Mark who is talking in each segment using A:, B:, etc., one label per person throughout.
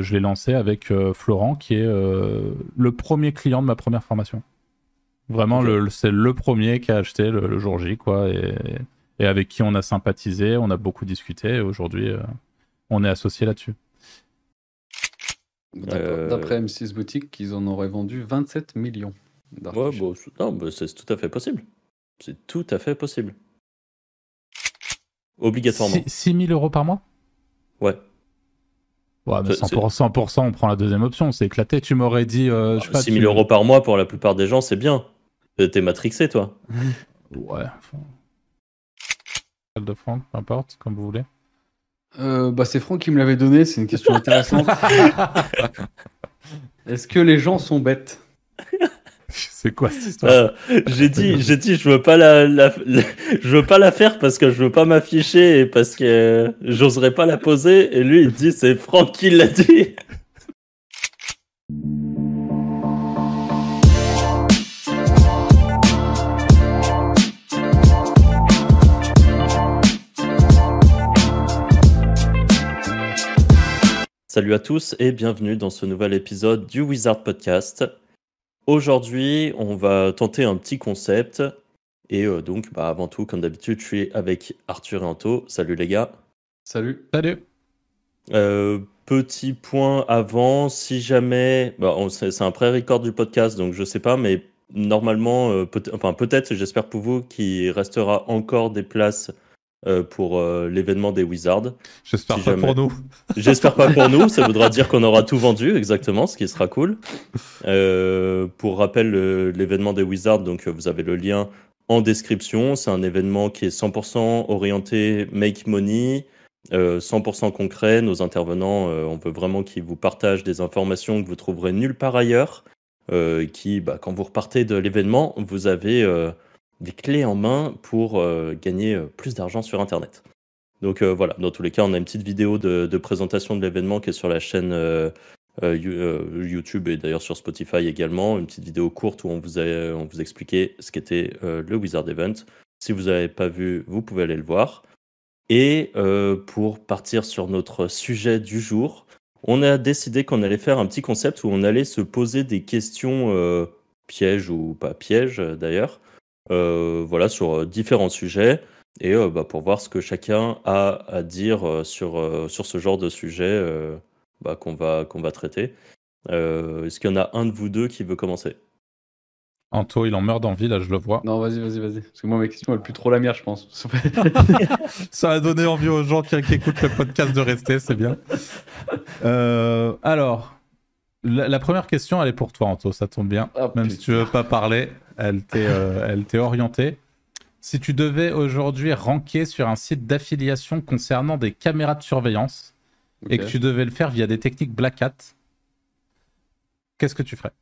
A: je l'ai lancé avec Florent, qui est le premier client de ma première formation. Vraiment, c'est le premier qui a acheté le, jour J, quoi, et, et, avec qui on a sympathisé, on a beaucoup discuté, et aujourd'hui, on est associé là-dessus.
B: D'après M6 Boutique, ils en auraient vendu 27 millions.
C: Ouais, non, c'est tout à fait possible. C'est tout à fait possible. Obligatoirement.
A: 6 000 euros par mois?
C: Ouais.
A: Ouais, mais 100%, on prend la deuxième option, c'est éclaté. Tu m'aurais dit. Euh,
C: je 6 000 euros par mois pour la plupart des gens, c'est bien. T'es matrixé, toi.
A: ouais. de Franck, peu importe, comme vous voulez.
B: Euh, bah, c'est Franck qui me l'avait donné, c'est une question intéressante. Est-ce que les gens sont bêtes?
A: C'est quoi cette histoire euh,
C: J'ai dit, je veux pas la, je veux pas la faire parce que je veux pas m'afficher et parce que j'oserais pas la poser. Et lui, il dit, c'est Franck qui l'a dit. Salut à tous et bienvenue dans ce nouvel épisode du Wizard Podcast. Aujourd'hui, on va tenter un petit concept. Et euh, donc, bah, avant tout, comme d'habitude, je suis avec Arthur et Anto. Salut les gars.
B: Salut.
A: Salut.
C: Euh, petit point avant, si jamais, bah, c'est un pré-record du podcast, donc je sais pas, mais normalement, euh, peut enfin peut-être, j'espère pour vous, qu'il restera encore des places euh, pour euh, l'événement des Wizards.
A: J'espère pas pour nous.
C: J'espère pas pour nous, ça voudra dire qu'on aura tout vendu, exactement, ce qui sera cool. Euh, pour rappel, l'événement des Wizards, donc vous avez le lien en description. C'est un événement qui est 100% orienté make money, 100% concret. Nos intervenants, on veut vraiment qu'ils vous partagent des informations que vous trouverez nulle part ailleurs. qui, bah, quand vous repartez de l'événement, vous avez des clés en main pour euh, gagner euh, plus d'argent sur Internet. Donc euh, voilà, dans tous les cas, on a une petite vidéo de, présentation de l'événement qui est sur la chaîne YouTube et d'ailleurs sur Spotify également. Une petite vidéo courte où on vous, expliquait ce qu'était le Wizard Event. Si vous n'avez pas vu, vous pouvez aller le voir. Et pour partir sur notre sujet du jour, on a décidé qu'on allait faire un petit concept où on allait se poser des questions pièges ou pas pièges d'ailleurs, voilà, sur euh, différents sujets et euh, bah, pour voir ce que chacun a à dire sur, sur ce genre de sujet bah, qu'on va, qu'on va traiter. Est-ce qu'il y en a un de vous deux qui veut commencer?
A: Anto, il en meurt d'envie, là, je le vois.
B: Non, vas-y, vas-y, vas-y. Parce que moi, mes questions, elles plus trop la mienne, je pense.
A: Ça a donné envie aux gens qui, écoutent le podcast de rester, c'est bien. alors, la, première question, elle est pour toi, Anto, ça tombe bien. Ah, Même si tu veux pas parler, elle t'est euh, orientée. Si tu devais aujourd'hui ranker sur un site d'affiliation concernant des caméras de surveillance et que tu devais le faire via des techniques Black Hat, qu'est-ce que tu ferais?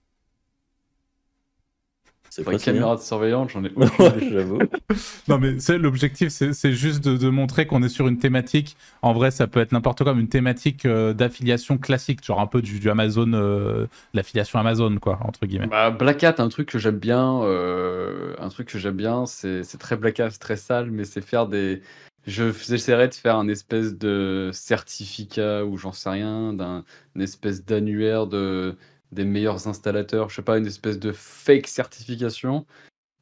B: C'est pas caméra de surveillance, j'en ai
C: j'avoue.
A: non, mais l'objectif, c'est juste de, montrer qu'on est sur une thématique. En vrai, ça peut être n'importe quoi, une thématique euh, d'affiliation classique, genre un peu du, Amazon, euh, l'affiliation Amazon, quoi, entre guillemets.
B: Bah, Black Hat, un truc que j'aime bien, euh, un truc que j'aime bien, c'est très Black Hat, très sale, mais c'est faire des. Je j'essaierais de faire un espèce de certificat ou j'en sais rien, d'un espèce d'annuaire de des meilleurs installateurs, je sais pas, une espèce de fake certification.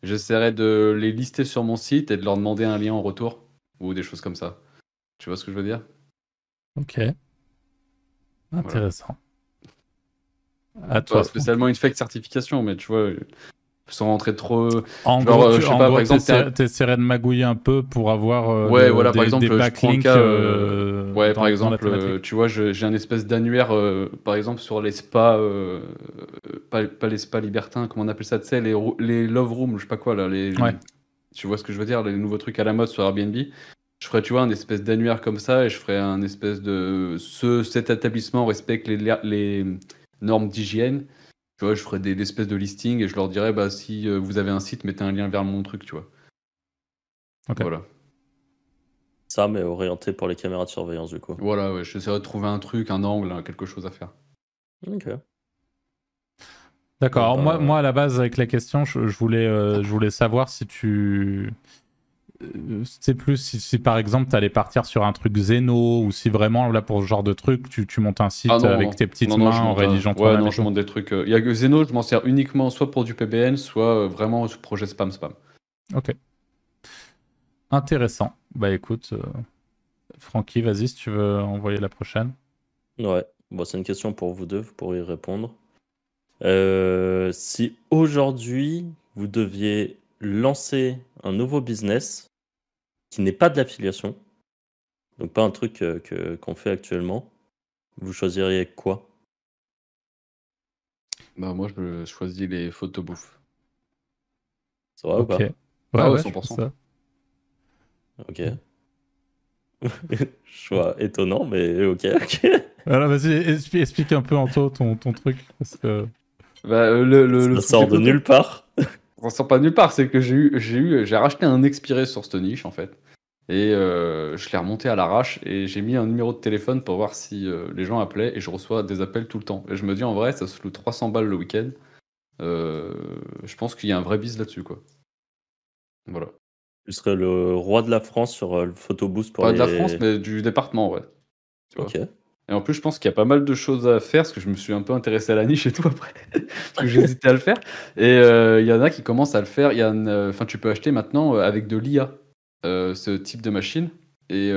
B: J'essaierai de les lister sur mon site et de leur demander un lien en retour ou des choses comme ça. Tu vois ce que je veux dire?
A: Ok. Intéressant. À toi.
B: spécialement une fake certification, mais tu vois, sans rentrer trop.
A: En gros, euh, je sais pas, par exemple, t'essaierais de magouiller un peu pour avoir euh,
B: ouais, voilà, des, par exemple, backlinks. Euh, ouais, par exemple, tu vois, j'ai un espèce d'annuaire, par exemple, sur les spas, pas, pas, les spas libertins, comment on appelle ça, tu sais, les, les love rooms, je sais pas quoi là, les, tu vois ce que je veux dire, les nouveaux trucs à la mode sur Airbnb. Je ferais, tu vois, un espèce d'annuaire comme ça et je ferais un espèce de. Ce, cet établissement respecte les, les normes d'hygiène tu vois, je ferais des, espèces de listing et je leur dirais, bah, si euh, vous avez un site, mettez un lien vers mon truc, tu vois. Voilà.
C: Ça, mais orienté pour les caméras de surveillance, du coup.
B: Voilà, ouais, j'essaierai de trouver un truc, un angle, quelque chose à faire.
C: Ok.
A: D'accord. moi, moi, à la base, avec la question, je, voulais, euh, je voulais savoir si tu c'est plus si, par exemple tu allais partir sur un truc Zeno ou si vraiment là pour ce genre de truc tu, tu montes un site ah avec tes petites mains en rédigeant
B: Ouais, non, je monte des trucs. Euh, il y a que Zeno, je m'en sers uniquement soit pour du PBN, soit euh, vraiment sur projet spam spam.
A: Ok. Intéressant. Bah écoute, Francky, vas-y si tu veux envoyer la prochaine.
C: Ouais, bon, c'est une question pour vous deux, vous pourrez y répondre. si aujourd'hui vous deviez lancer un nouveau business qui n'est pas de l'affiliation, donc pas un truc que, qu'on fait actuellement, vous choisiriez quoi?
B: Bah moi je choisis les photos bouffe.
C: Ça va ou pas?
A: Ah ouais, 100%.
C: Ok. Choix étonnant, mais ok.
A: Alors vas-y, explique un peu Anto ton, ton truc. Parce que...
B: Bah, le, le,
C: Ça sort de nulle part.
B: Ça sort pas nulle part, c'est que j'ai eu, j'ai eu, j'ai racheté un expiré sur cette niche en fait. Et euh, je l'ai remonté à l'arrache et j'ai mis un numéro de téléphone pour voir si euh, les gens appelaient et je reçois des appels tout le temps. Et je me dis en vrai, ça se loue 300 balles le week-end. Euh, je pense qu'il y a un vrai bise là-dessus quoi. Voilà.
C: Tu serais le roi de la France sur le photoboost pour
B: Pas de la France, mais du département, ouais.
C: ok.
B: Et en plus, je pense qu'il y a pas mal de choses à faire, parce que je me suis un peu intéressé à la niche et tout après, parce que j'hésitais à le faire. Et euh, il y en a qui commencent à le faire. Y euh, tu peux acheter maintenant euh, avec de l'IA ce type de machine, et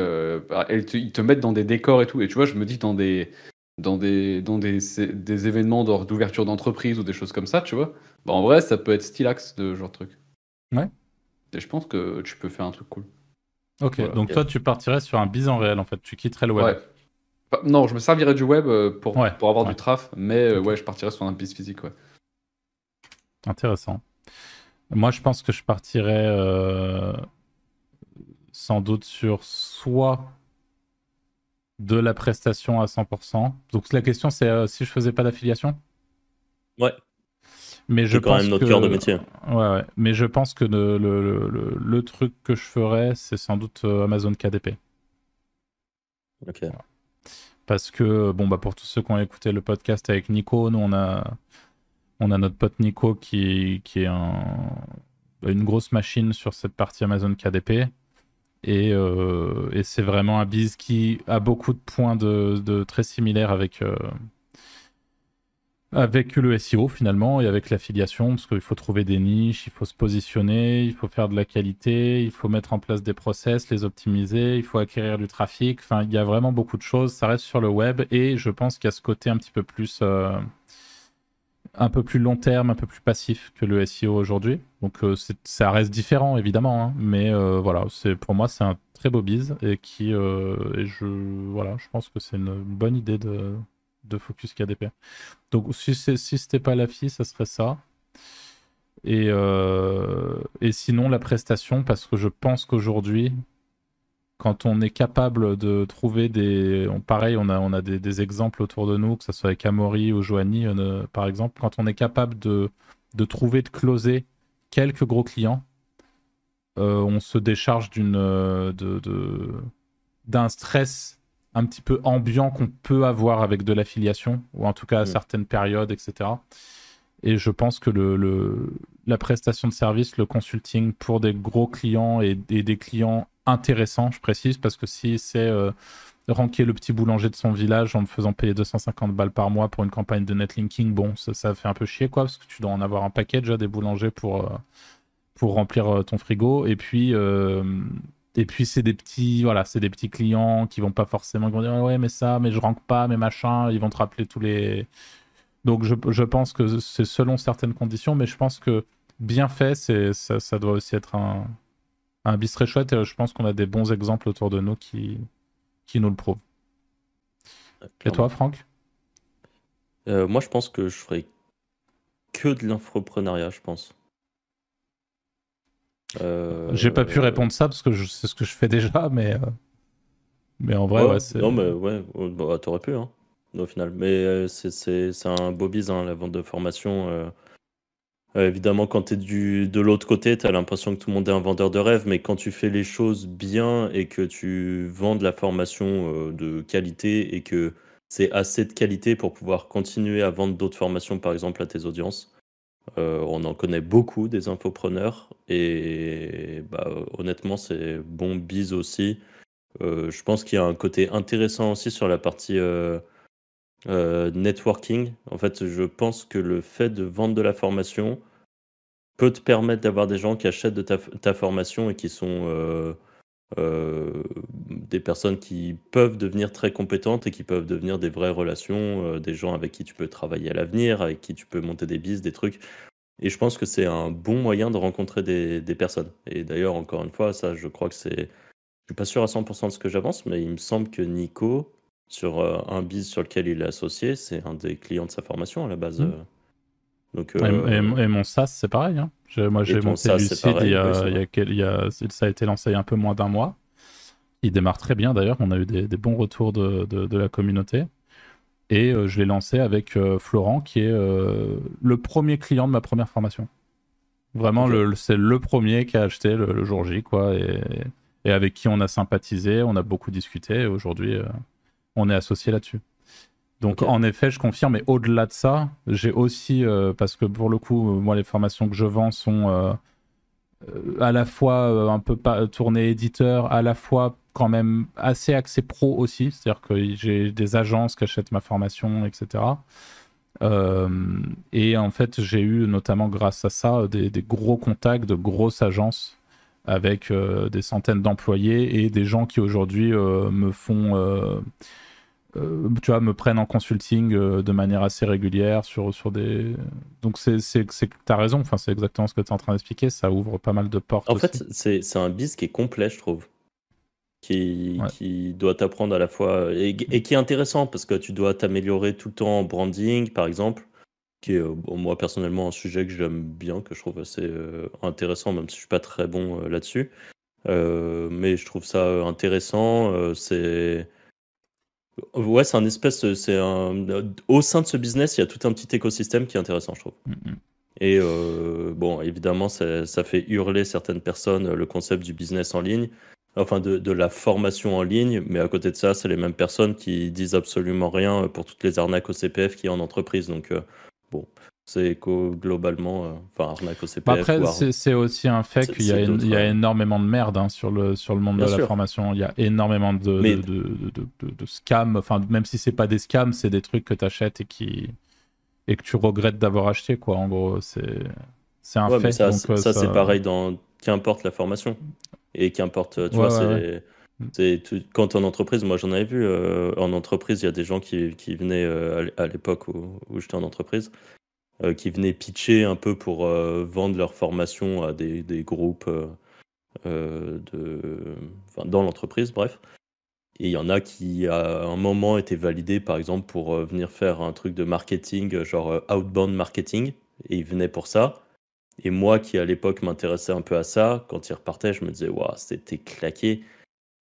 B: bah, ils te mettent dans des décors et tout. Et tu vois, je me dis dans des dans des dans des, des événements d'ouverture d'entreprise ou des choses comme ça, tu vois. Bah, en vrai, ça peut être stylax de genre de truc.
A: Ouais.
B: Et je pense que tu peux faire un truc cool.
A: Ok, donc toi, tu partirais sur un bison réel en fait. Tu quitterais le web.
B: Ouais. Non, je me servirais du web euh, pour, pour avoir du traf, mais euh, ouais, je partirais sur un piste physique. Ouais.
A: Intéressant. Moi, je pense que je partirais euh, sans doute sur soit de la prestation à 100%. Donc la question, c'est si je faisais pas d'affiliation?
C: Ouais.
A: Mais je
C: quand
A: pense
C: même notre
A: cœur
C: de métier.
A: Ouais, ouais. Mais je pense que le, le, le, le truc que je ferais, c'est sans doute Amazon KDP.
C: Ok
A: parce que bon bah pour tous ceux qui ont écouté le podcast avec Nico, nous on a on a notre pote Nico qui, qui est un, une grosse machine sur cette partie Amazon KDP. Et, euh, et c'est vraiment un biz qui a beaucoup de points de, de très similaires avec, euh, avec le SEO finalement et avec l'affiliation, parce qu'il faut trouver des niches, il faut se positionner, il faut faire de la qualité, il faut mettre en place des process, les optimiser, il faut acquérir du trafic. Enfin, il y a vraiment beaucoup de choses. Ça reste sur le web et je pense qu'il y a ce côté un petit peu plus, euh, un peu plus long terme, un peu plus passif que le SEO aujourd'hui. Donc euh, ça reste différent évidemment, hein, mais euh, voilà, pour moi c'est un très beau biz et et je voilà, je pense que c'est une bonne idée de de Focus KDP. Donc si, si c'était pas la fille, ça serait ça. Et, euh, et sinon la prestation, parce que je pense qu'aujourd'hui, quand on est capable de trouver des... pareil, on a, on a des, exemples autour de nous, que ce soit avec Amaury ou Joanie, euh, par exemple, quand on est capable de, de trouver, de closer quelques gros clients, euh, on se décharge de, d'un stress un petit peu ambiant qu'on peut avoir avec de l'affiliation, ou en tout cas à mm. certaines périodes, etc. Et je pense que le, la prestation de service, le consulting pour des gros clients et, des clients intéressants, je précise, parce que si c'est euh, ranker le petit boulanger de son village en me faisant payer 250 balles par mois pour une campagne de netlinking, bon, ça, fait un peu chier, quoi, parce que tu dois en avoir un paquet déjà des boulangers pour, euh, pour remplir euh, ton frigo. Et puis, et puis c'est des petits, voilà, c'est des petits clients qui vont pas forcément, vont dire ouais mais ça, mais je rank pas, mais machin, ils vont te rappeler tous les. Donc je, je pense que c'est selon certaines conditions, mais je pense que bien fait, c'est ça, ça, doit aussi être un, un bis très chouette. Et je pense qu'on a des bons exemples autour de nous qui, qui nous le prouvent. Et toi, Franck?
C: Euh, Moi, je pense que je ferai que de l'infoprenariat, je pense.
A: Euh, J'ai pas pu répondre ça parce que c'est ce que je fais déjà, mais, euh, mais en vrai, ouais, c'est.
C: Non, mais ouais, bah, t'aurais pu, hein, au final. Mais euh, c'est un beau bise, hein, la vente de formation. évidemment, quand tu es de l'autre côté, tu as l'impression que tout le monde est un vendeur de rêve, mais quand tu fais les choses bien et que tu vends de la formation de qualité et que c'est assez de qualité pour pouvoir continuer à vendre d'autres formations, par exemple, à tes audiences, on en connaît beaucoup des infopreneurs et bah, honnêtement, c'est bon bise aussi. je pense qu'il y a un côté intéressant aussi sur la partie networking. En fait, je pense que le fait de vendre de la formation peut te permettre d'avoir des gens qui achètent de ta, formation et qui sont euh, des personnes qui peuvent devenir très compétentes et qui peuvent devenir des vraies relations, euh, des gens avec qui tu peux travailler à l'avenir, avec qui tu peux monter des bis, des trucs. Et je pense que c'est un bon moyen de rencontrer des, personnes. Et d'ailleurs, encore une fois, ça, je crois que c'est. Je suis pas sûr à 100% de ce que j'avance, mais il me semble que Nico, sur euh, un biz sur lequel il est associé, c'est un des clients de sa formation à la base. Mmh.
A: Donc, et, mon SaaS, c'est pareil. Hein. Moi, j'ai monté Lucid y, a, y a, ça a été lancé il y a un peu moins d'un mois. Il démarre très bien d'ailleurs. On a eu des, bons retours de, de, la communauté. Et euh, je l'ai lancé avec euh, Florent, qui est euh, le premier client de ma première formation. Vraiment, c'est le premier qui a acheté le, jour J, quoi. Et, et, avec qui on a sympathisé, on a beaucoup discuté. Et aujourd'hui, on est associé là-dessus. Donc en effet, je confirme, mais au-delà de ça, j'ai aussi, euh, parce que pour le coup, moi les formations que je vends sont euh, euh, à la fois un peu tournées éditeur, à la fois quand même assez axé pro aussi, c'est-à-dire que j'ai des agences qui achètent ma formation, etc. et en fait, j'ai eu notamment grâce à ça des, des gros contacts de grosses agences avec des centaines d'employés et des gens qui aujourd'hui me font euh, tu vois, me prennent en consulting euh, de manière assez régulière sur, sur des. Donc, c'est, c'est, c'est, t'as raison, enfin, c'est exactement ce que tu es en train d'expliquer, ça ouvre pas mal de portes.
C: En fait, c'est, c'est un biz qui est complet, je trouve. Qui, qui doit t'apprendre à la fois. Et, qui est intéressant parce que tu dois t'améliorer tout le temps en branding, par exemple, qui est, moi, personnellement, un sujet que j'aime bien, que je trouve assez euh, intéressant, même si je suis pas très bon là-dessus. mais je trouve ça intéressant. c'est Ouais, c'est un espèce, c'est un. Au sein de ce business, il y a tout un petit écosystème qui est intéressant, je trouve. Mm, mm. Et euh, bon, évidemment, ça, ça, fait hurler certaines personnes le concept du business en ligne, enfin de, de, la formation en ligne, mais à côté de ça, c'est les mêmes personnes qui disent absolument rien pour toutes les arnaques au CPF qui est en entreprise. Donc, euh, bon, c'est globalement, euh, enfin, arnaque au CPF.
A: Bah, après, c'est aussi un fait qu'il y, y, a énormément de merde hein, sur, le, sur le monde de la formation. Il y a énormément de, de, de, de, scams. Enfin, même si c'est pas des scams, c'est des trucs que tu achètes et, qui... et que tu regrettes d'avoir acheté, quoi. En gros, c'est un fait.
C: ça, euh, ça, c'est pareil dans qu'importe la formation. Et qu'importe, tu vois, c'est. C'est quand en entreprise, moi j'en avais vu euh, en entreprise, il y a des gens qui, qui venaient à l'époque où, où j'étais en entreprise, euh, qui venaient pitcher un peu pour euh, vendre leur formation à des, groupes euh, dans l'entreprise, bref. Et il y en a qui, à un moment, étaient validés, par exemple, pour venir faire un truc de marketing, genre outbound marketing. Et ils venaient pour ça. Et moi, qui à l'époque m'intéressais un peu à ça, quand ils repartaient, je me disais, waouh, c'était claqué.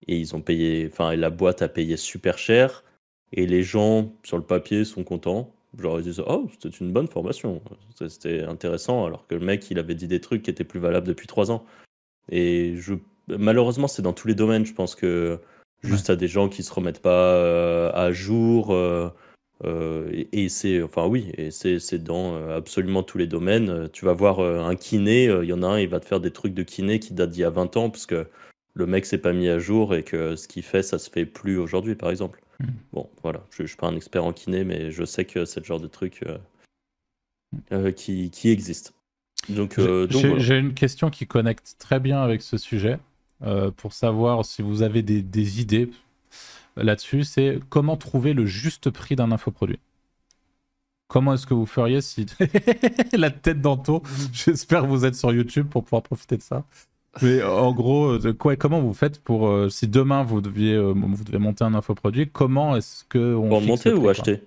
C: Et ils ont payé, enfin, la boîte a payé super cher. Et les gens, sur le papier, sont contents. J'aurais dit oh, c'était une bonne formation. C'était intéressant, alors que le mec, il avait dit des trucs qui étaient plus valables depuis trois ans. Et je, malheureusement, c'est dans tous les domaines. Je pense que juste à des gens qui se remettent pas euh, à jour. Euh, euh, et, c'est, enfin oui, et c'est, dans absolument tous les domaines. Tu vas voir un kiné, il y en a un, il va te faire des trucs de kiné qui datent d'il y a 20 ans, parce que le mec s'est pas mis à jour et que ce qu'il fait, ça se fait plus aujourd'hui, par exemple. Hmm. Bon, voilà, je, ne suis pas un expert en kiné, mais je sais que c'est le genre de truc euh, euh, qui, qui, existe. Donc,
A: euh, j'ai une question qui connecte très bien avec ce sujet pour savoir si vous avez des, des idées là-dessus. C'est comment trouver le juste prix d'un infoproduit? Comment est-ce que vous feriez si la tête d'Anto J'espère que vous êtes sur YouTube pour pouvoir profiter de ça. Mais en gros, euh, quoi, comment vous faites pour euh, si demain vous deviez euh, vous devez monter un infoproduit, comment est-ce que on
C: pour monter ou acheter?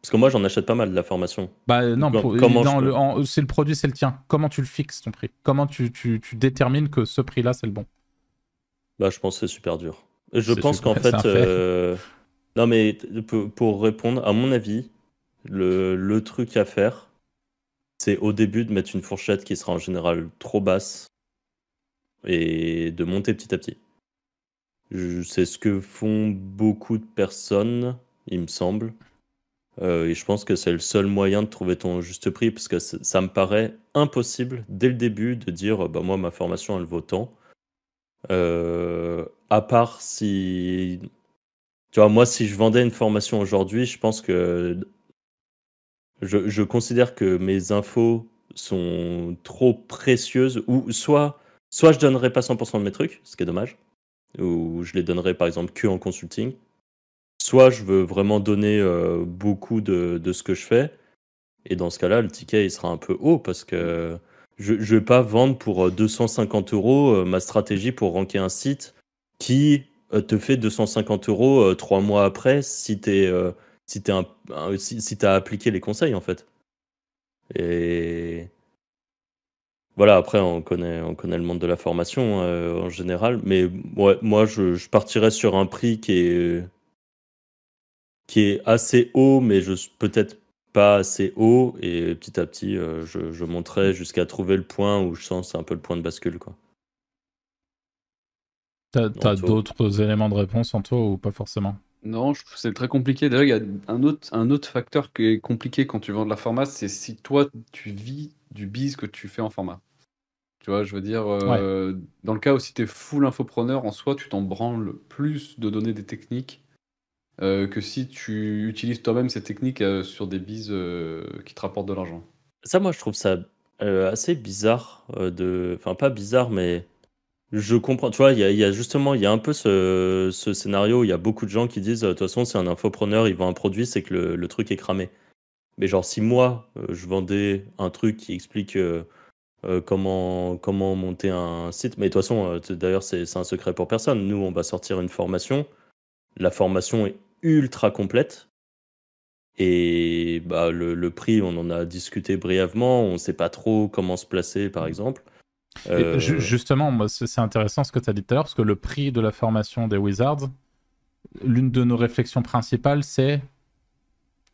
C: Parce que moi j'en achète pas mal de la formation.
A: Bah non, comment c'est le produit, c'est le tien. Comment tu le fixes ton prix? Comment tu, tu, tu, détermines que ce prix-là c'est le bon?
C: Bah je pense que c'est super dur. Je pense qu'en fait, non mais pour répondre, à mon avis, le, le truc à faire, c'est au début de mettre une fourchette qui sera en général trop basse et de monter petit à petit. C'est ce que font beaucoup de personnes, il me semble. et je pense que c'est le seul moyen de trouver ton juste prix, parce que ça me paraît impossible dès le début de dire bah moi ma formation elle vaut tant. à part si tu vois, moi, si je vendais une formation aujourd'hui, je pense que je, considère que mes infos sont trop précieuses, ou soit, soit je donnerais pas 100% de mes trucs, ce qui est dommage, ou je les donnerais par exemple que en consulting, soit je veux vraiment donner euh, beaucoup de, de, ce que je fais, et dans ce cas-là, le ticket il sera un peu haut parce que je ne vais pas vendre pour 250 euros euh, ma stratégie pour ranker un site qui euh, te fait 250 euros euh, trois mois après si tu euh, si si, si as appliqué les conseils en fait. Et voilà, après on connaît, on connaît le monde de la formation en général, mais ouais, moi je, je, partirais sur un prix qui est qui est assez haut, mais je peut-être pas assez haut, et petit à petit je, je monterai jusqu'à trouver le point où je sens c'est un peu le point de bascule quoi.
A: T'as d'autres éléments de réponse en toi ou pas forcément?
B: Non, c'est très compliqué. D'ailleurs, il y a un autre, un autre facteur qui est compliqué quand tu vends de la format, c'est si toi, tu vis du biz que tu fais en format. Tu vois, je veux dire, euh, dans le cas où si tu es full infopreneur, en soi, tu t'en branles plus de donner des techniques euh, que si tu utilises toi-même ces techniques euh, sur des bises qui te rapportent de l'argent.
C: Ça, moi, je trouve ça assez bizarre de. Enfin, pas bizarre, mais je comprends, tu vois, il y a, justement, il y a un peu ce, scénario où il y a beaucoup de gens qui disent, de toute façon, c'est un infopreneur, il vend un produit, c'est que le, truc est cramé. Mais genre, si moi, euh, je vendais un truc qui explique euh, euh, comment, comment monter un site, mais de toute façon, d'ailleurs, c'est un secret pour personne. Nous, on va sortir une formation. La formation est ultra complète. Et bah, le, le prix, on en a discuté brièvement. On ne sait pas trop comment se placer, par exemple.
A: Euh, justement, c'est intéressant ce que tu as dit tout à l'heure, parce que le prix de la formation des Wizards, l'une de nos réflexions principales, c'est,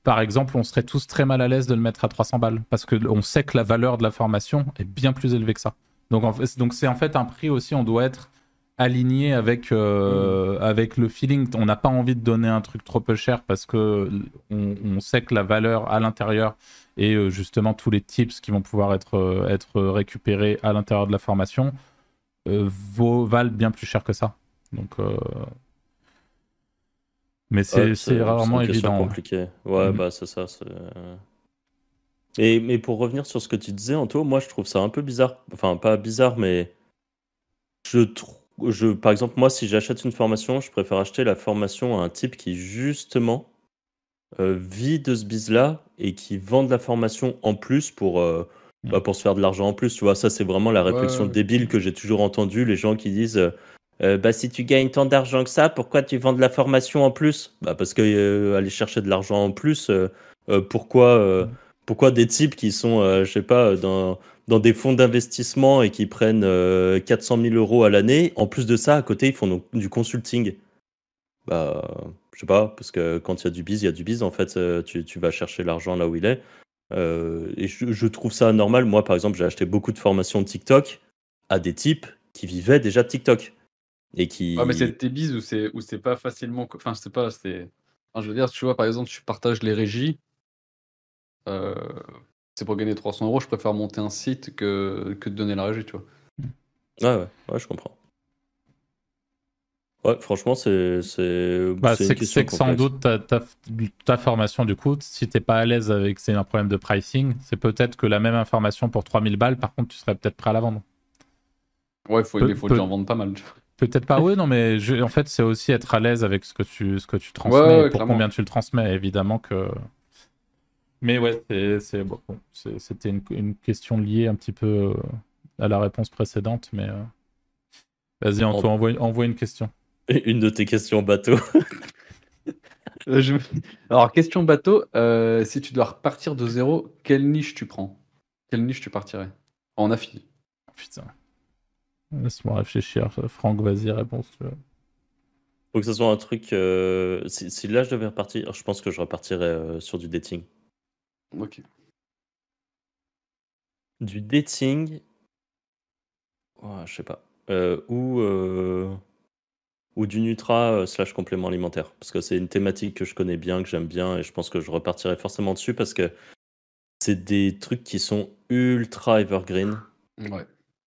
A: par exemple, on serait tous très mal à l'aise de le mettre à 300 balles, parce qu'on sait que la valeur de la formation est bien plus élevée que ça. Donc, donc c'est en fait un prix aussi, on doit être aligné avec, euh, mm. avec le feeling. On n'a pas envie de donner un truc trop peu cher parce que on sait que la valeur à l'intérieur et euh, justement tous les tips qui vont pouvoir être, euh, être récupérés à l'intérieur de la formation euh, valent bien plus cher que ça. Donc, mais c'est rarement évident.
C: compliqué. Ouais, mhm. bah c'est ça. Et, mais pour revenir sur ce que tu disais, Anto, moi je trouve ça un peu bizarre. Enfin, pas bizarre, mais je trouve. Je, par exemple, moi, si j'achète une formation, je préfère acheter la formation à un type qui, justement, euh, vit de ce bise-là et qui vend de la formation en plus pour, euh, bah, pour se faire de l'argent en plus. Tu vois, ça, c'est vraiment la réflexion débile que j'ai toujours entendue. Les gens qui disent euh, bah, si tu gagnes tant d'argent que ça, pourquoi tu vends de la formation en plus? Bah, Parce que aller chercher de l'argent en plus, pourquoi, pourquoi des types qui sont, je sais pas, dans, dans des fonds d'investissement et qui prennent 400 000 euros à l'année, en plus de ça, à côté, ils font du consulting? Bah, je sais pas, parce que quand il y a du biz, il y a du biz. En fait, euh, tu, tu vas chercher l'argent là où il est. Euh, et je, trouve ça normal. Moi, par exemple, j'ai acheté beaucoup de formations TikTok à des types qui vivaient déjà TikTok. Et qui...
B: mais c'est tes biz ou c'est, ou c'est pas facilement. Enfin, je sais pas, c'est. je veux dire, tu vois, par exemple, tu partages les régies. Euh, c'est pour gagner 300 euros, je préfère monter un site que, que de donner la régie, tu vois.
C: Ouais, ouais, ouais, je comprends. Ouais, franchement, c'est c'est
A: bah, que sans doute ta, ta, formation, du coup, si t'es pas à l'aise avec c'est un problème de pricing, c'est peut-être que la même information pour 3000 balles, par contre, tu serais peut-être prêt à la vendre.
B: Ouais, faut, il faut déjà en vendre pas mal.
A: Peut-être pas, oui, non, mais en fait, c'est aussi être à l'aise avec ce que tu, ce que tu transmets, pour combien tu le transmets, évidemment que. Mais ouais, bon, c'était une, une, question liée un petit peu euh, à la réponse précédente, mais. Euh, vas-y, Antoine, envoie, envoie une question.
C: Une de tes questions bateau.
B: Euh, Alors, question bateau, euh, si tu dois repartir de zéro, quelle niche tu prends? Quelle niche tu partirais? En affi.
A: Putain. Laisse-moi réfléchir. Franck, vas-y, réponse.
C: Faut que ce soit un truc. Euh, si, là je devais repartir, je pense que je repartirais sur du dating.
B: Ok.
C: Du dating. je sais pas. ou ou du Nutra slash complément alimentaire. Parce que c'est une thématique que je connais bien, que j'aime bien, et je pense que je repartirai forcément dessus parce que c'est des trucs qui sont ultra evergreen.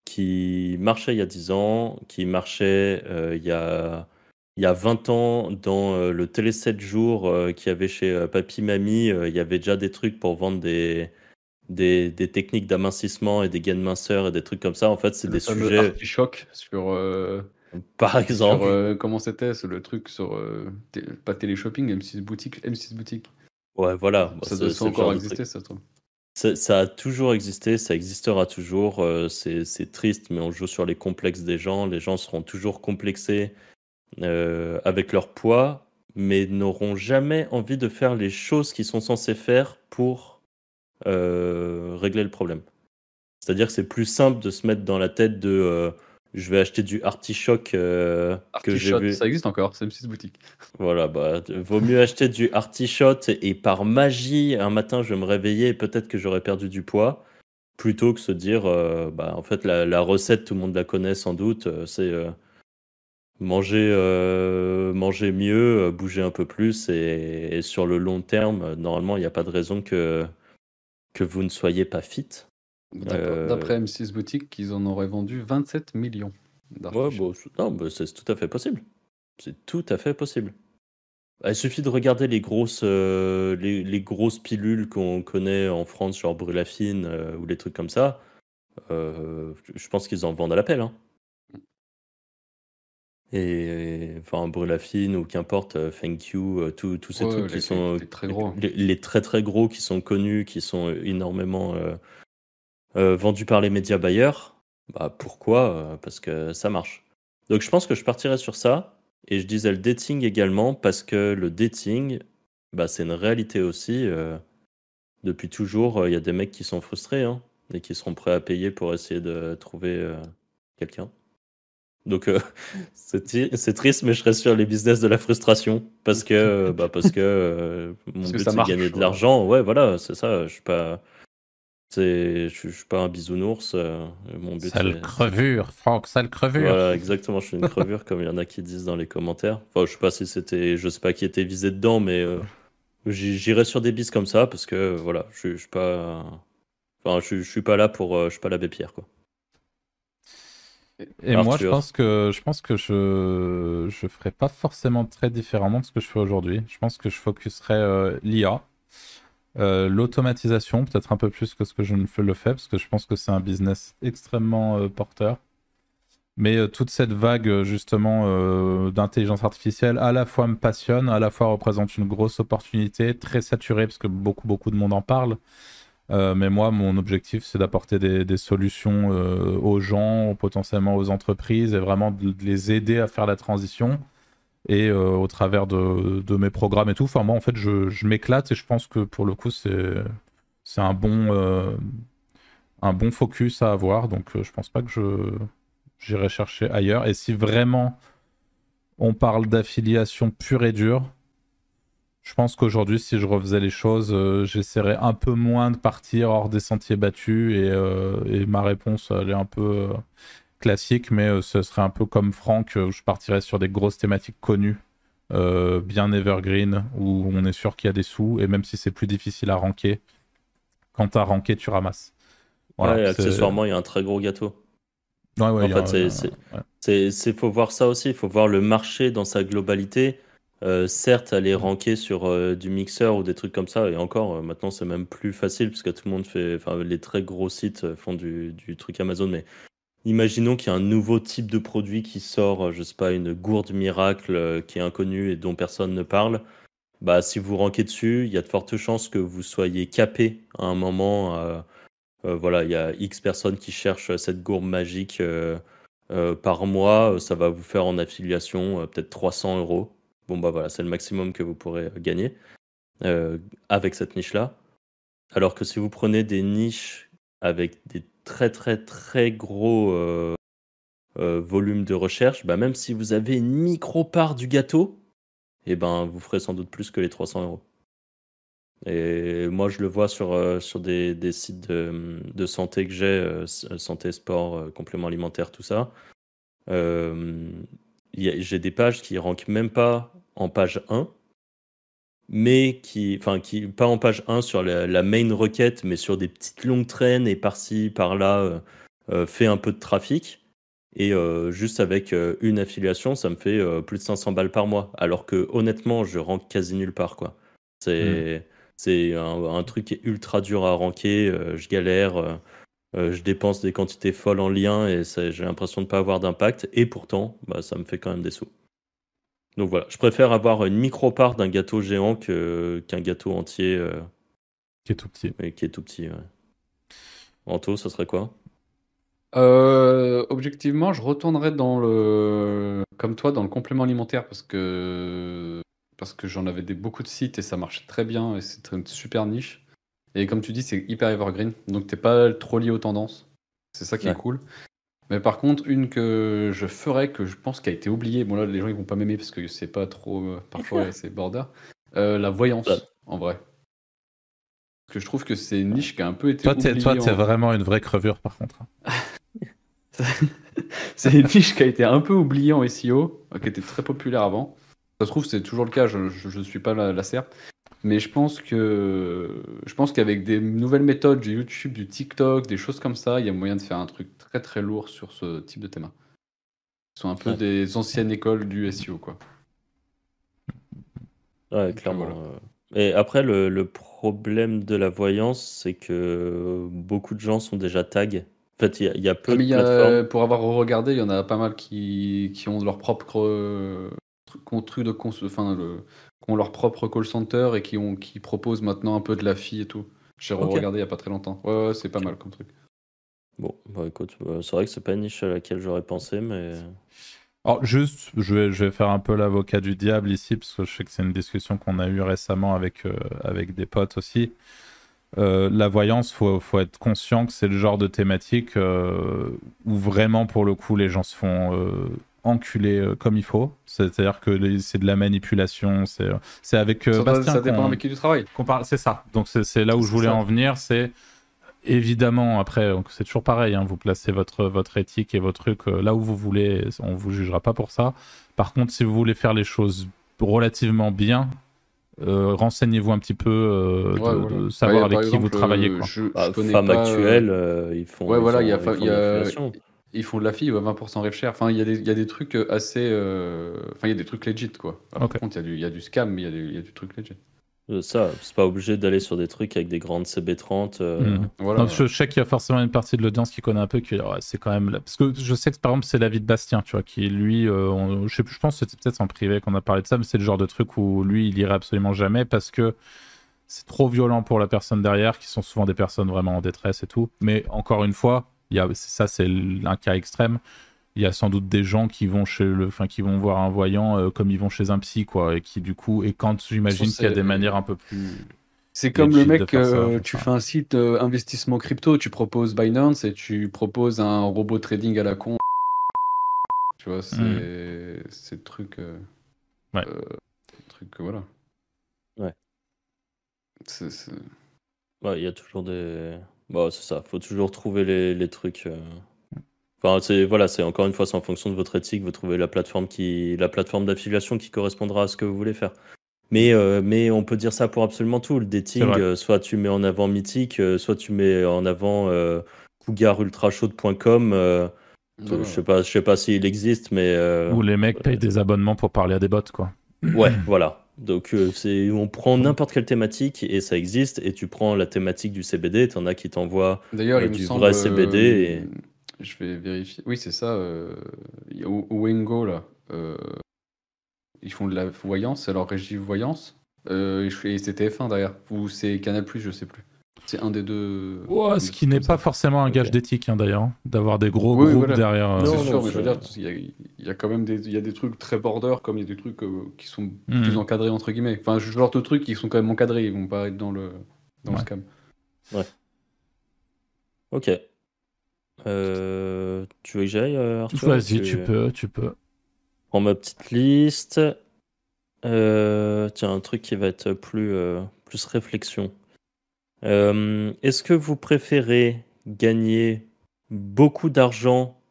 C: Qui marchaient il y a 10 ans, qui marchaient il y a il y a 20 ans, dans le télé 7 jours qu'il y avait chez Papy Mamie, il y avait déjà des trucs pour vendre des, des, des techniques d'amincissement et des gains de minceur et des trucs comme ça. En fait, c'est des sujets.
B: choc sur.
C: Par exemple.
B: comment c'était le truc sur. pas télé-shopping, M6 Boutique. M6 Boutique.
C: Ouais, voilà.
B: Ça doit encore exister, ça,
C: ça, ça, a toujours existé, ça existera toujours. c'est triste, mais on joue sur les complexes des gens. Les gens seront toujours complexés euh, avec leur poids, mais n'auront jamais envie de faire les choses qu'ils sont censés faire pour euh, régler le problème. C'est-à-dire que c'est plus simple de se mettre dans la tête de euh, je vais acheter du artichoke que j'ai vu.
B: Ça existe encore, c'est une petite boutique.
C: Voilà, bah, vaut mieux acheter du artichoke et par magie, un matin, je vais me réveiller et peut-être que j'aurais perdu du poids, plutôt que se dire, bah, en fait, la, la, recette, tout le monde la connaît sans doute, c'est manger, euh, manger mieux, euh, bouger un peu plus et, sur le long terme, euh, normalement, il n'y a pas de raison que, que vous ne soyez pas fit.
B: D'après M6 Boutique, ils en auraient vendu 27 millions.
C: Ouais, bon, non, c'est tout à fait possible. C'est tout à fait possible. Il suffit de regarder les grosses, les, les, grosses pilules qu'on connaît en France, genre Brulafine ou les trucs comme ça. je pense qu'ils en vendent à l'appel. Hein. Et enfin, Brulafine ou qu'importe, euh, Thank You, euh, tous ces trucs qui sont
B: les très gros.
C: Les, très très gros qui sont connus, qui sont énormément euh, vendus par les médias bailleurs. Bah pourquoi Parce que ça marche. Donc je pense que je partirais sur ça. Et je disais le dating également parce que le dating, bah, c'est une réalité aussi. depuis toujours, il y a des mecs qui sont frustrés hein, et qui seront prêts à payer pour essayer de trouver quelqu'un. Donc euh, c'est triste, mais je reste sur les business de la frustration parce que euh, bah parce que euh, mon but c'est gagner de l'argent. Ouais, voilà, c'est ça. Je suis pas, je, je suis pas un bisounours. mon but.
A: Sale crevure, Franck, sale crevure.
C: Voilà, exactement. Je suis une crevure, comme il y en a qui disent dans les commentaires. Enfin, je sais pas si c'était, je sais pas qui était visé dedans, mais j'irai sur des bis comme ça parce que voilà, je, je suis pas, enfin, je, je suis pas là pour, je suis pas l'abbé Pierre quoi.
A: Et moi, je pense que je pense que je je ferai pas forcément très différemment de ce que je fais aujourd'hui. Je pense que je focuserai euh, l'IA, euh, l'automatisation, peut-être un peu plus que ce que je ne le fais, parce que je pense que c'est un business extrêmement euh, porteur. Mais toute cette vague justement d'intelligence artificielle, à la fois me passionne, à la fois représente une grosse opportunité, très saturée parce que beaucoup beaucoup de monde en parle. Euh, mais moi, mon objectif, c'est d'apporter des, solutions euh, aux gens, potentiellement aux entreprises, et vraiment de, les aider à faire la transition. Et euh, au travers de, mes programmes et tout. Enfin, moi, en fait, je, m'éclate et je pense que pour le coup, c'est un bon un bon focus à avoir. Donc, je pense pas que je j'irai chercher ailleurs. Et si vraiment on parle d'affiliation pure et dure, je pense qu'aujourd'hui, si je refaisais les choses, euh, j'essaierais un peu moins de partir hors des sentiers battus et, euh, ma réponse, elle est un peu euh, classique, mais ce serait un peu comme Franck, je partirais sur des grosses thématiques connues, bien evergreen, où on est sûr qu'il y a des sous, et même si c'est plus difficile à ranker, quand tu as ranké, tu ramasses.
C: Voilà, accessoirement, il y a un très gros gâteau. Ouais, ouais, en fait, c'est faut voir ça aussi, il faut voir le marché dans sa globalité euh, certes, aller ranker sur euh, du mixeur ou des trucs comme ça, et encore, euh, maintenant c'est même plus facile puisque tout le monde fait, enfin les très gros sites font du, du truc Amazon, mais imaginons qu'il y a un nouveau type de produit qui sort, je sais pas, une gourde miracle qui est inconnue et dont personne ne parle. Bah, si vous rankez dessus, il y a de fortes chances que vous soyez capé à un moment. voilà, il y a X personnes qui cherchent cette gourde magique par mois, ça va vous faire en affiliation peut-être 300 euros. Bon, bah voilà, c'est le maximum que vous pourrez gagner euh, avec cette niche-là. Alors que si vous prenez des niches avec des très très très gros euh, euh, volumes de recherche, bah même si vous avez une micro part du gâteau, eh ben vous ferez sans doute plus que les 300 euros. Et moi, je le vois sur, sur des, des sites de, santé que j'ai, santé, sport, complément alimentaire, tout ça. J'ai des pages qui rankent même pas en page 1, mais qui, enfin, qui, pas en page 1 sur la, main requête, mais sur des petites longues traînes et par-ci, par-là, fait un peu de trafic. Et juste avec une affiliation, ça me fait plus de 500 balles par mois. Alors que honnêtement, je rank quasi nulle part. quoi. C'est hmm. c'est un, truc qui est ultra dur à ranker. je galère. je dépense des quantités folles en lien et j'ai l'impression de ne pas avoir d'impact. Et pourtant, bah, ça me fait quand même des sous. Donc voilà, je préfère avoir une micro-part d'un gâteau géant qu'un gâteau entier.
A: qui est tout petit.
C: qui est tout petit, ouais. Anto, ça serait quoi?
B: Euh, objectivement, je retournerai dans le comme toi, dans le complément alimentaire parce que parce que j'en avais des beaucoup de sites et ça marche très bien et c'est une super niche et comme tu dis, c'est hyper evergreen, donc t'es pas trop lié aux tendances. C'est ça qui est cool. Mais par contre, une que je ferais, que je pense qui a été oubliée, bon là, les gens ils vont pas m'aimer parce que c'est pas trop, euh, parfois c'est border, euh, la voyance, en vrai. Parce que je trouve que c'est une niche qui a un peu été
A: Toi, t'es toi, vraiment une vraie crevure, par contre.
B: c'est une niche qui a été un peu oubliée en SEO, qui était très populaire avant. Ça se trouve, c'est toujours le cas, je ne suis pas la, la serre. Mais je pense que je pense qu'avec des nouvelles méthodes du YouTube, du TikTok, des choses comme ça, il y a moyen de faire un truc très très lourd sur ce type de thème. Ce sont un peu des anciennes écoles du SEO, quoi.
C: Ouais, clairement. Et après, le, problème de la voyance, c'est que beaucoup de gens sont déjà tags en fait, il y, a peu ah, de plateformes.
B: pour avoir regardé, il y en a pas mal qui, qui ont leur propre euh, truc de enfin, le, qui ont leur propre call center et qui, ont, qui proposent maintenant un peu de la fille et tout. J'ai regardé il y a pas très longtemps. Ouais, ouais c'est pas mal comme truc.
C: Bon, bah écoute, bah, c'est vrai que c'est pas une niche à laquelle j'aurais pensé, mais.
A: Alors, juste, je vais, je vais faire un peu l'avocat du diable ici, parce que je sais que c'est une discussion qu'on a eue récemment avec, euh, avec des potes aussi. Euh, la voyance, faut, faut être conscient que c'est le genre de thématique euh, où vraiment, pour le coup, les gens se font euh, enculer comme il faut. C'est-à-dire que c'est de la manipulation. C'est avec
B: ça, Bastien. Ça dépend avec qui tu travailles.
A: C'est ça. Donc c'est là où je voulais en venir. C'est évidemment, après, c'est toujours pareil. Hein, vous placez votre, votre éthique et votre truc là où vous voulez. On vous jugera pas pour ça. Par contre, si vous voulez faire les choses relativement bien, euh, renseignez-vous un petit peu euh, de, savoir avec qui vous travaillez. Quoi.
C: Je, bah, femmes actuelles, euh, ils font.
B: Ouais, voilà, il y a, ils font de la fille, 20% rêve cher. Enfin, il y, a des, y a des trucs assez. Enfin, il y a des trucs legit, quoi. Par contre, il y, y, a du scam, mais il y, y, a du truc legit.
C: Euh, ça, c'est pas obligé d'aller sur des trucs avec des grandes CB30. Euh.
A: Hmm. Voilà. je, sais qu'il y a forcément une partie de l'audience qui connaît un peu, que c'est quand même. Parce que je sais que par exemple, c'est la vie de Bastien, tu vois, qui lui, euh, je, sais, je pense que c'était peut-être en privé qu'on a parlé de ça, mais c'est le genre de truc où lui, il irait absolument jamais parce que c'est trop violent pour la personne derrière, qui sont souvent des personnes vraiment en détresse et tout. Mais encore une fois, il y a, ça, c'est un cas extrême il y a sans doute des gens qui vont chez le, enfin qui vont voir un voyant euh, comme ils vont chez un psy quoi, et qui du coup, et quand j'imagine qu'il y a des manières un peu plus.
B: C'est comme le mec, euh, tu fais un site euh, investissement crypto, tu proposes Binance et tu proposes un robot trading à la con. Tu vois, c'est c'est le truc.
A: ouais.
B: truc, voilà.
C: Ouais. Ouais, il y a toujours des. Bon, c'est ça, faut toujours trouver les, les trucs c'est voilà, c'est encore une fois, c'est en fonction de votre éthique, vous trouvez la plateforme qui, la plateforme d'affiliation qui correspondra à ce que vous voulez faire. Mais, euh, mais on peut dire ça pour absolument tout. Le dating, euh, soit tu mets en avant Mythique, euh, soit tu mets en avant cougarultrachaude.com. je sais pas, je sais pas s'il existe, mais
A: où les mecs payent des abonnements pour parler à des bots, quoi.
C: Ouais, voilà. Donc c'est, on prend n'importe quelle thématique et ça existe. Et tu prends la thématique du CBD, t'en as qui t'envoient du vrai CBD. Et...
B: Je vais vérifier. Oui, c'est ça. Euh, Wingo, là. Euh, ils font de la voyance, c'est leur régie voyance. Euh, et c'est TF1 derrière. Ou c'est Canal, je sais plus. C'est un des deux.
A: ce qui n'est pas forcément un gage d'éthique, hein, d'ailleurs. D'avoir des gros groupes derrière.
B: Euh, c'est sûr, mais je veux dire, il y, a quand même des, y a des trucs très border, comme il y a des trucs qui sont plus hmm. encadrés, entre guillemets. Enfin, je genre de trucs qui sont quand même encadrés, ils vont pas être dans le, dans le scam.
C: Ouais. Ok. Euh, tu veux que j'aille, euh, Arthur
A: Vas-y, tu... peux, tu peux.
C: Prends ma petite liste. Euh, tiens, un truc qui va être plus, plus réflexion. Est-ce que vous préférez gagner beaucoup d'argent,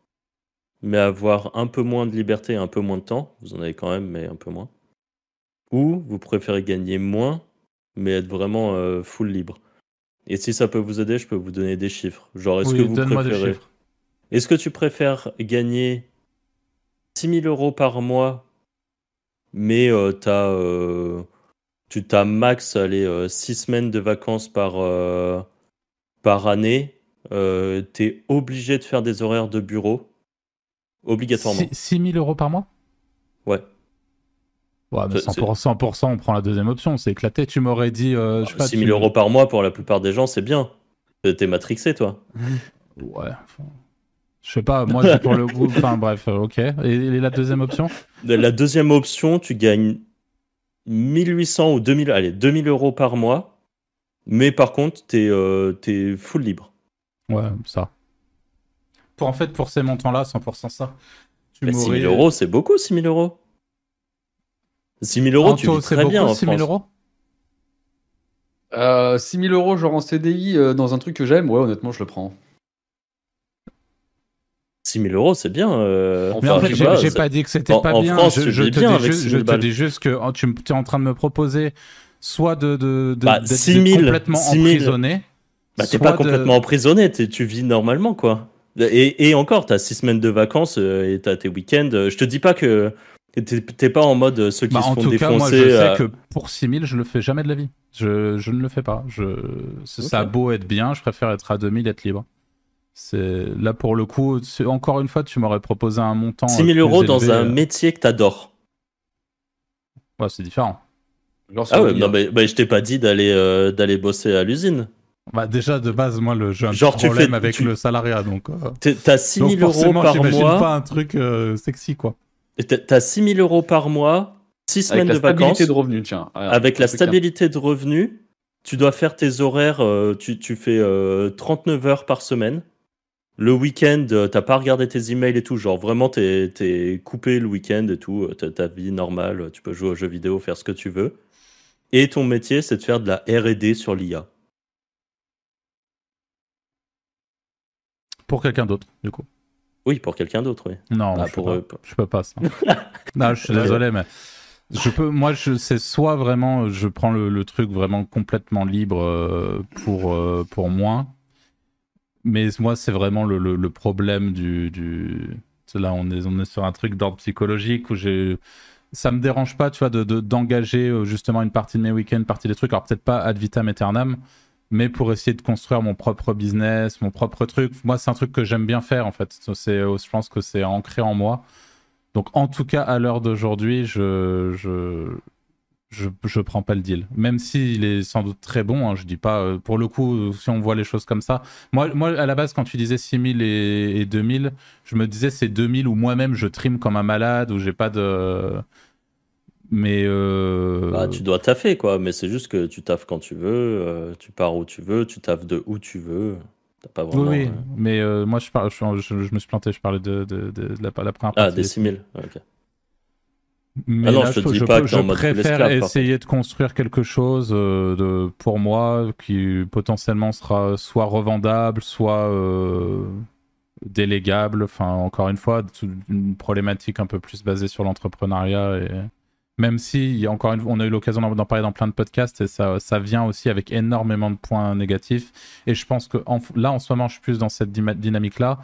C: mais avoir un peu moins de liberté et un peu moins de temps? Vous en avez quand même, mais un peu moins. Ou vous préférez gagner moins, mais être vraiment euh, full libre? Et si ça peut vous aider, je peux vous donner des chiffres. Genre, est-ce que vous préférez. Est-ce que tu préfères gagner 6000 euros par mois, mais euh, as, euh, tu t'as max allez, 6 semaines de vacances par, par année Tu es obligé de faire des horaires de bureau Obligatoirement.
A: 6 000 euros par mois?
C: Ouais.
A: Ouais, mais 100%, 100%, on prend la deuxième option. C'est éclaté. Tu m'aurais dit. Euh,
C: 6 000 euros par mois pour la plupart des gens, c'est bien. T'es matrixé, toi.
A: ouais. Je sais pas, moi, pour le goût. Enfin, bref, euh, ok. Et, la deuxième option?
C: La deuxième option, tu gagnes 1800 ou 2000, allez, 2000 euros par mois. Mais par contre, t'es euh, es full libre.
A: Ouais, ça pour en fait pour ces montants-là, 100% ça.
C: Tu 6 000 euros, c'est beaucoup 6 000 euros. 6 000 euros, tu vis très bien en 6 000 euros
B: euh, 6 000 euros genre en CDI euh, dans un truc que j'aime, ouais honnêtement je le prends.
C: 6 000 euros, c'est bien. Euh...
A: Mais en fait, j'ai pas dit que c'était pas bien. France, je, je te, bien dis, juste, je te dis juste que oh, tu es en train de me proposer soit de, de, de,
C: bah, 6 000, complètement 6 000. emprisonné. Bah, t'es pas complètement emprisonné, tu vis normalement, quoi. Et, encore, tu as six semaines de vacances euh, et tu as tes week-ends. Je te dis pas que t'es pas en mode euh, ceux qui bah, se font en tout Cas, moi, je
A: sais euh, que pour 6000, je le fais jamais de la vie. Je, je ne le fais pas. Je, Ça a beau être bien, je préfère être à 2000, être libre. C'est là pour le coup, encore une fois, tu m'aurais proposé un montant.
C: 6000 euros dans un métier que t'adores.
A: Ouais, c'est différent.
C: ah ouais, non, mais, je t'ai pas dit d'aller d'aller bosser à l'usine.
A: Bah déjà de base moi le j'ai un Genre, problème tu fais, avec le salariat donc.
C: Euh... T'as 6000 euros par mois.
A: pas un truc euh, sexy quoi.
C: T'as 6000 euros par mois, 6 semaines de vacances.
B: Avec la stabilité de revenus tiens.
C: avec la stabilité de revenus, tu dois faire tes horaires, euh, tu, tu, fais 39 euh, heures par semaine. Le week-end, t'as pas regardé tes emails et tout, genre vraiment t'es es coupé le week-end et tout, t'as ta vie normale, tu peux jouer aux jeux vidéo, faire ce que tu veux. Et ton métier, c'est de faire de la R&D sur l'IA.
A: Pour quelqu'un d'autre, du coup.
C: Oui, pour quelqu'un d'autre, oui.
A: Non, bah, je, pour, peux je peux pas ça. non, je suis désolé, mais je peux. Moi, je c'est soit vraiment, je prends le, truc vraiment complètement libre euh, pour euh, pour moi, mais moi, c'est vraiment le, problème du, du. Là, on est sur un truc d'ordre psychologique où j'ai ça me dérange pas, tu vois, de d'engager euh, justement une partie de mes week-ends, une partie des trucs. Alors peut-être pas ad vitam aeternam, mais pour essayer de construire mon propre business, mon propre truc. Moi, c'est un truc que j'aime bien faire en fait. C'est, je pense que c'est ancré en moi. Donc, en tout cas, à l'heure d'aujourd'hui, je, je, je, prends pas le deal. Même s'il est sans doute très bon, hein, je dis pas, euh, pour le coup, si on voit les choses comme ça. Moi, moi à la base, quand tu disais 6000 et, et 2000, je me disais c'est 2000 où moi-même je trime comme un malade, où j'ai pas de mais. Euh...
C: Bah, tu dois taffer, quoi. Mais c'est juste que tu taffes quand tu veux, euh, tu pars où tu veux, tu taffes de où tu veux. Pas vraiment.
A: Oui, euh, mais euh, moi, je, parle, je, je, me suis planté, je parlais de, de, de, la, la, première
C: Ah, des 6000, ok.
A: Mais ah non, là, je, te dis pas que je préfère essayer de construire quelque chose de, pour moi qui potentiellement sera soit revendable, soit délégable. Enfin, encore une fois, une problématique un peu plus basée sur l'entrepreneuriat et même si, encore une, on a eu l'occasion d'en parler dans plein de podcasts, et ça, ça vient aussi avec énormément de points négatifs. Et je pense que là, en ce moment, je suis plus dans cette dynamique-là.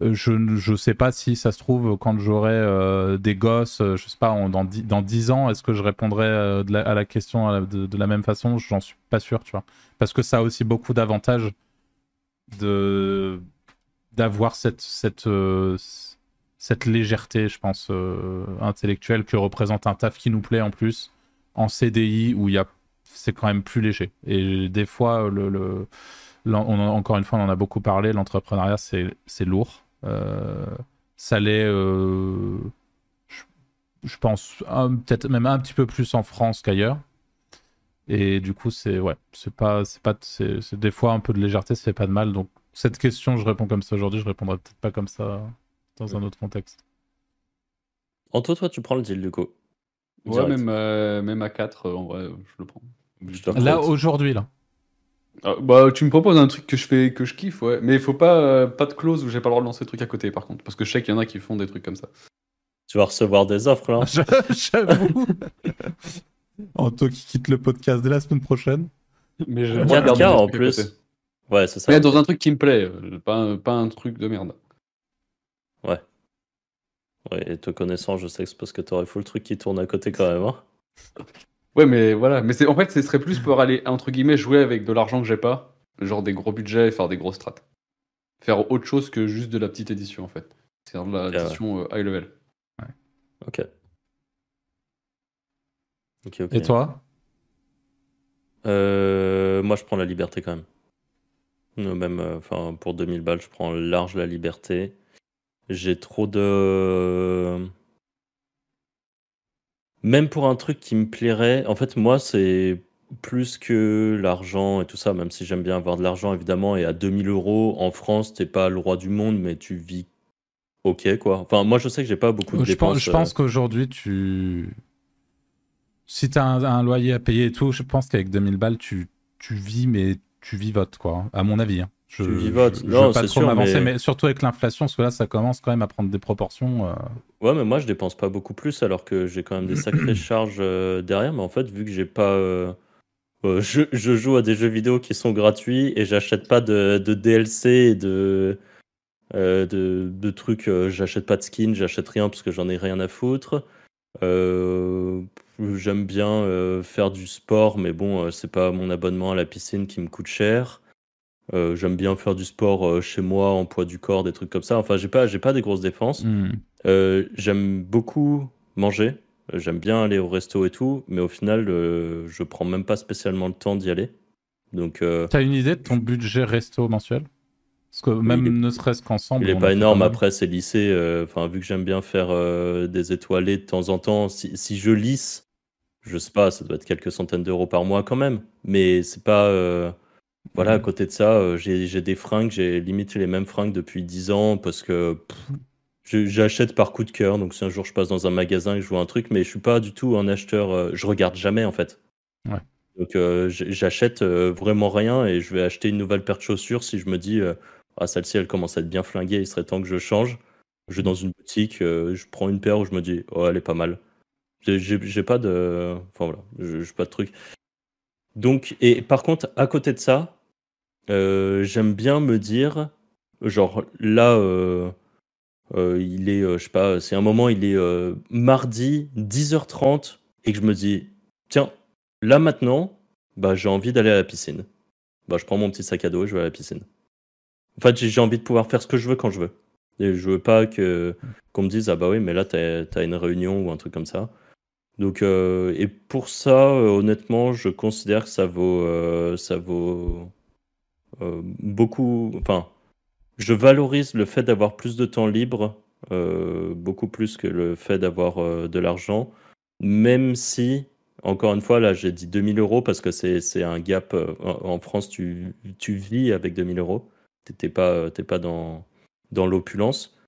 A: Euh, je ne sais pas si ça se trouve, quand j'aurai euh, des gosses, euh, je sais pas, dans, dans 10 ans, est-ce que je répondrai à la question de, la même façon? J'en suis pas sûr, tu vois. Parce que ça a aussi beaucoup d'avantages d'avoir cette, cette, cette légèreté, je pense, intellectuelle que représente un taf qui nous plaît en plus, en CDI, où c'est quand même plus léger. Et des fois, encore une fois, on en a beaucoup parlé, l'entrepreneuriat, c'est lourd. Euh, ça l'est, euh, je, pense, peut-être même un petit peu plus en France qu'ailleurs. Et du coup, c'est ouais, c'est pas, c'est pas, c'est, des fois un peu de légèreté, ça fait pas de mal. Donc cette question, je réponds comme ça aujourd'hui, je répondrai peut-être pas comme ça dans un autre contexte.
C: Anto, toi, tu prends le deal du coup?
B: Ouais, même, euh, même à 4, euh, en vrai, je le prends.
A: là, aujourd'hui, là.
B: Ah, bah, tu me proposes un truc que je fais, que je kiffe, ouais. Mais il faut pas, euh, pas de clause où j'ai pas le droit de lancer des trucs à côté, par contre. Parce que je sais qu'il y en a qui font des trucs comme ça.
C: Tu vas recevoir des offres, là
A: J'avoue Anto qui quitte le podcast dès la semaine prochaine.
C: Mais je 4K en plus. Ouais, c'est ça.
B: Mais dans un truc qui me plaît, euh, pas, pas un truc de merde.
C: Ouais. Ouais, et te connaissant, je sais que c'est parce que t'aurais fou le truc qui tourne à côté quand même. Hein.
B: Ouais, mais voilà. Mais c'est en fait, ce serait plus pour aller, entre guillemets, jouer avec de l'argent que j'ai pas. Genre des gros budgets et faire des grosses strats. Faire autre chose que juste de la petite édition, en fait. C'est de la édition euh, high level.
C: Ouais. Ok.
A: Ok, ok. Et toi?
C: Euh, Moi, je prends la liberté quand même. Même, euh, enfin, pour 2000 balles, je prends large la liberté. J'ai trop de même pour un truc qui me plairait, en fait, moi, c'est plus que l'argent et tout ça, même si j'aime bien avoir de l'argent, évidemment, et à 2000 euros en France, t'es pas le roi du monde, mais tu vis ok, quoi. Enfin, moi, je sais que j'ai pas beaucoup de
A: je
C: dépenses.
A: Pense, je pense euh. qu'aujourd'hui, tu. Si t'as un, un loyer à payer et tout, je pense qu'avec 2000 balles, tu, tu vis, mais tu vivotes, quoi, à mon avis. Hein.
C: Je, tu vivotes. Je, non,
A: pas trop m'avancer, mais... surtout avec l'inflation, parce que là, ça commence quand même à prendre des proportions. Euh.
C: Ouais, mais moi, je dépense pas beaucoup plus, alors que j'ai quand même des sacrées charges euh, derrière. Mais en fait, vu que j'ai pas. Euh, je, je, joue à des jeux vidéo qui sont gratuits et j'achète pas de, de, DLC et de, de, de, trucs. j'achète pas de skins, j'achète rien parce que j'en ai rien à foutre. J'aime bien faire du sport, mais bon, c'est pas mon abonnement à la piscine qui me coûte cher. Euh, j'aime bien faire du sport euh, chez moi, en poids du corps, des trucs comme ça. Enfin, j'ai pas, j'ai pas des grosses défenses. Hmm. Euh, j'aime beaucoup manger. J'aime bien aller au resto et tout, mais au final, je prends même pas spécialement le temps d'y aller. Donc,
A: t'as une idée de ton budget resto mensuel? Parce que même ne serait-ce qu'ensemble.
C: Il est pas énorme. Après, c'est lycée. Enfin, vu que j'aime bien faire des étoilés de temps en temps, si, si, je lisse, je sais pas, ça doit être quelques centaines d'euros par mois quand même. Mais c'est pas voilà, à mmh. côté de ça, euh, j'ai des fringues, j'ai limité les mêmes fringues depuis 10 ans parce que j'achète par coup de cœur. Donc si un jour je passe dans un magasin et je vois un truc, mais je suis pas du tout un acheteur, euh, je regarde jamais en fait. Donc euh, j'achète vraiment rien et je vais acheter une nouvelle paire de chaussures si je me dis ah celle-ci elle commence à être bien flinguée, il serait temps que je change. Je vais dans une boutique, je prends une paire où je me dis oh elle est pas mal. J'ai pas de, enfin voilà, j'ai pas de truc. Donc et par contre à côté de ça, j'aime bien me dire, genre là, euh, euh, il est, je sais pas, c'est un moment, il est mardi 10h30 et que je me dis, tiens, là maintenant, bah j'ai envie d'aller à la piscine. Bah je prends mon petit sac à dos et je vais à la piscine. En fait, j'ai envie de pouvoir faire ce que je veux quand je veux. Et je veux pas que qu'on me dise ah bah oui mais là t'as as une réunion ou un truc comme ça. Donc et pour ça honnêtement je considère que ça vaut ça vaut euh, beaucoup. Enfin, je valorise le fait d'avoir plus de temps libre, euh, beaucoup plus que le fait d'avoir euh, de l'argent, même si, encore une fois, là j'ai dit 2000 euros parce que c'est un gap. en France, tu, tu vis avec 2000 euros. T'es pas, pas dans, dans l'opulence.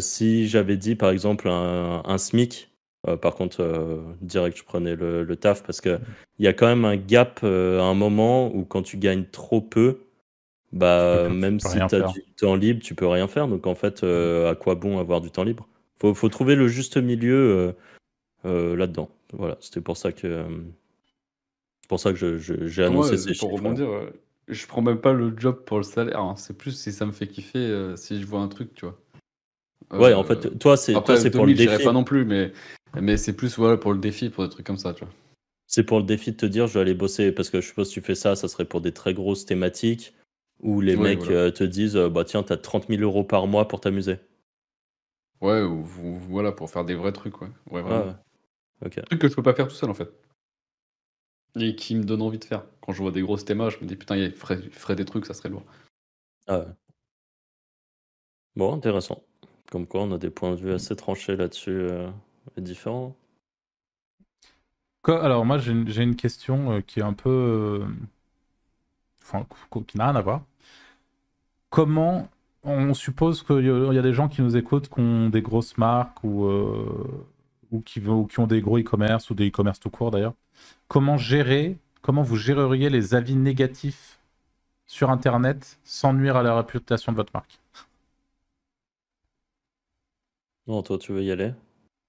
C: si j'avais dit par exemple un, SMIC, par contre, direct, je prenais le, le taf parce qu'il y a quand même un gap à un moment où quand tu gagnes trop peu, bah, même si tu as du temps libre, tu peux rien faire. Donc en fait, euh, à quoi bon avoir du temps libre? Faut, faut trouver le juste milieu euh, euh, là-dedans. Voilà, c'était pour ça que pour ça que j'ai annoncé ces
B: pour Rebondir, je prends même pas le job pour le salaire. Hein. C'est plus si ça me fait kiffer, si je vois un truc, tu vois.
C: ouais, en fait, toi c'est toi c'est pour le défi.
B: pas non plus, mais mais c'est plus voilà pour le défi, pour des trucs comme ça, tu vois.
C: C'est pour le défi de te dire je vais aller bosser parce que je suppose que tu fais ça, ça serait pour des très grosses thématiques où les mecs euh, te disent euh, bah tiens, t'as 30 000 euros par mois pour t'amuser.
B: Ouais, ou, voilà, pour faire des vrais trucs, ouais. Ouais, vraiment.
C: Ah,
B: trucs que je peux pas faire tout seul en fait. Et qui me donnent envie de faire. Quand je vois des grosses thémas, je me dis putain, il ferait, des trucs, ça serait lourd.
C: Ah ouais. Bon, intéressant. Comme quoi, on a des points de vue assez tranchés là-dessus euh, et différents.
A: Alors, moi, j'ai une, question qui est un peu. Enfin, qui n'a rien à voir comment on suppose qu'il y a des gens qui nous écoutent qui ont des grosses marques ou, euh, ou, qui, qui, ont des gros e-commerce ou des e-commerce tout court d'ailleurs. Comment gérer, comment vous géreriez les avis négatifs sur Internet sans nuire à la réputation de votre marque?
C: Non, toi, tu veux y aller?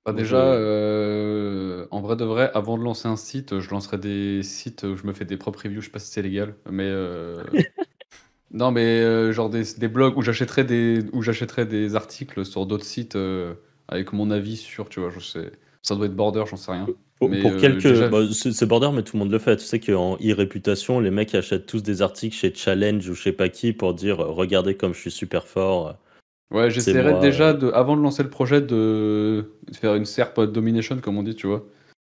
B: Bah, déjà, euh, en vrai de vrai, avant de lancer un site, je lancerai des sites où je me fais des propres reviews. Je sais pas si c'est légal, mais euh, non, mais euh, genre des, des blogs où j'achèterais des où j'achèterais des articles sur d'autres sites avec mon avis sur, tu vois, je sais, ça doit être border, j'en sais rien.
C: Pour, quelques, bah, c'est border, mais tout le monde le fait. Tu sais qu'en e-réputation, les mecs achètent tous des articles chez Challenge ou je sais pas qui pour dire regardez comme je suis super fort.
B: Ouais, j'essaierai déjà, de, avant de lancer le projet, de, faire une SERP domination, comme on dit, tu vois.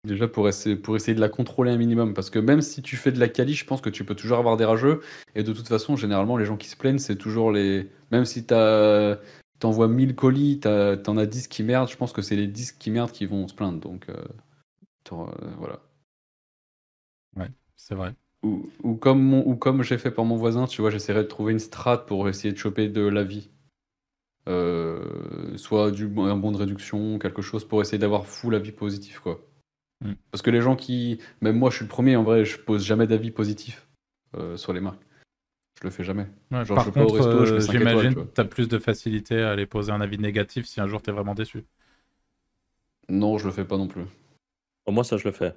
B: Déjà pour essayer, pour essayer de la contrôler un minimum. Parce que même si tu fais de la quali, je pense que tu peux toujours avoir des rageux. Et de toute façon, généralement, les gens qui se plaignent, c'est toujours les. Même si t'envoies 1000 colis, t'en as 10 qui merdent, je pense que c'est les 10 qui merdent qui vont se plaindre. Donc, euh, euh, voilà.
A: Ouais, c'est vrai.
B: Ou, ou, comme, ou comme j'ai fait pour mon voisin, tu vois, j'essaierai de trouver une strat pour essayer de choper de la vie. Euh, soit du, un bon de réduction, quelque chose pour essayer d'avoir full avis positif, quoi. Mm. Parce que les gens qui. Même moi, je suis le premier, en vrai, je pose jamais d'avis positif euh, sur les marques. Je le fais jamais.
A: Genre, par contre, euh, j'imagine que tu as plus de facilité à aller poser un avis négatif si un jour tu es vraiment déçu.
B: Non, je le fais pas non plus.
C: Pour moi, ça, je le fais.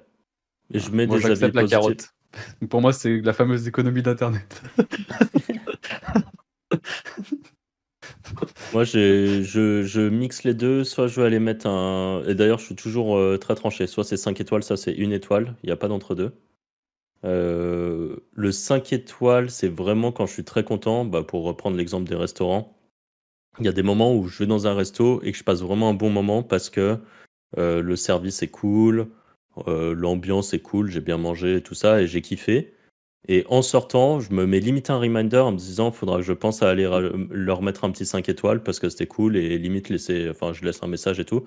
C: Et je mets des avis la positifs. carotte.
B: Pour moi, c'est la fameuse économie d'Internet.
C: Moi, je, je, mixe les deux. Soit je vais aller mettre un. Et d'ailleurs, je suis toujours euh, très tranché. Soit c'est 5 étoiles, soit c'est une étoile. Il n'y a pas d'entre-deux. Euh, le 5 étoiles, c'est vraiment quand je suis très content. Bah, pour reprendre l'exemple des restaurants, il y a des moments où je vais dans un resto et que je passe vraiment un bon moment parce que euh, le service est cool, l'ambiance est cool, j'ai bien mangé et tout ça et j'ai kiffé. Et en sortant, je me mets limite un reminder en me disant, faudra que je pense à aller leur mettre un petit 5 étoiles parce que c'était cool et limite laisser, enfin, je laisse un message et tout.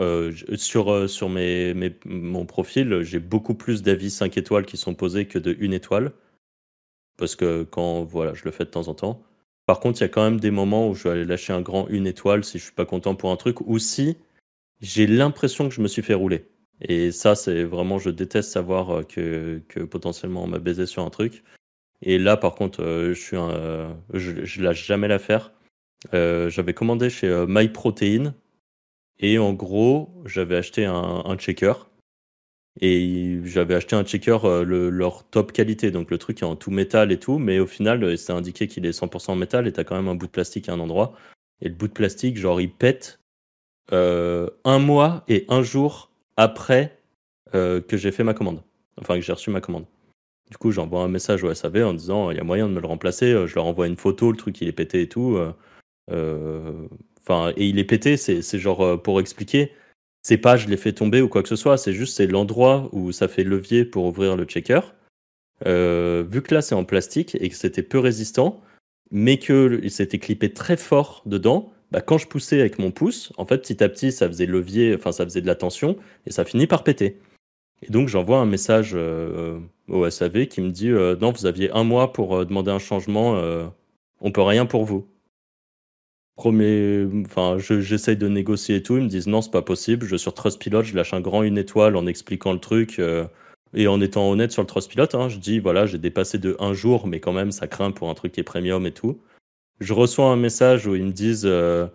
C: Euh, sur euh, sur mes, mes, mon profil, j'ai beaucoup plus d'avis 5 étoiles qui sont posés que de 1 étoile. Parce que quand, voilà, je le fais de temps en temps. Par contre, il y a quand même des moments où je vais aller lâcher un grand 1 étoile si je suis pas content pour un truc ou si j'ai l'impression que je me suis fait rouler. Et ça, c'est vraiment, je déteste savoir euh, que, que potentiellement on m'a baisé sur un truc. Et là, par contre, euh, je suis un, je, je lâche jamais l'affaire. Euh, j'avais commandé chez MyProtein et en gros, j'avais acheté un, un, checker et j'avais acheté un checker le, leur top qualité, donc le truc est en tout métal et tout, mais au final, c'est indiqué qu'il est 100% métal et t'as quand même un bout de plastique à un endroit. Et le bout de plastique, genre, il pète un mois et un jour après euh, que j'ai fait ma commande. Enfin, que j'ai reçu ma commande. Du coup, j'envoie un message au SAV en disant il y a moyen de me le remplacer. Euh, je leur envoie une photo, le truc il est pété et tout. Euh, enfin, et il est pété, c'est genre pour expliquer. C'est pas je l'ai fait tomber ou quoi que ce soit, c'est juste c'est l'endroit où ça fait levier pour ouvrir le checker. vu que là c'est en plastique et que c'était peu résistant, mais que c'était clippé très fort dedans, bah, quand je poussais avec mon pouce, en fait, petit à petit, ça faisait levier, enfin, ça faisait de la tension et ça finit par péter. Et donc, j'envoie un message euh, au SAV qui me dit euh, Non, vous aviez un mois pour euh, demander un changement, on peut rien pour vous. Premier, enfin, j'essaye de négocier et tout. Ils me disent Non, c'est pas possible. Je sur Trustpilot, je lâche un grand une étoile en expliquant le truc. et en étant honnête sur le Trustpilot, hein, je dis Voilà, j'ai dépassé de un jour, mais quand même, ça craint pour un truc qui est premium et tout je reçois un message où ils me disent euh,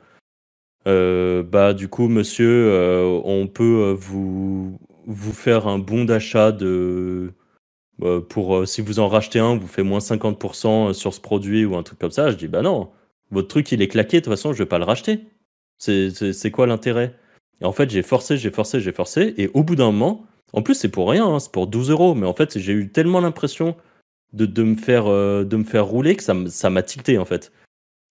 C: euh, bah du coup monsieur euh, on peut vous vous faire un bon d'achat de pour si vous en rachetez un vous faites moins 50% sur ce produit ou un truc comme ça. Je dis bah non votre truc il est claqué de toute façon je vais pas le racheter. C'est quoi l'intérêt? Et en fait j'ai forcé j'ai forcé j'ai forcé et au bout d'un moment en plus c'est pour rien hein, c'est pour 12 euros mais en fait j'ai eu tellement l'impression de, de, me faire de me faire rouler que ça m'a tilté en fait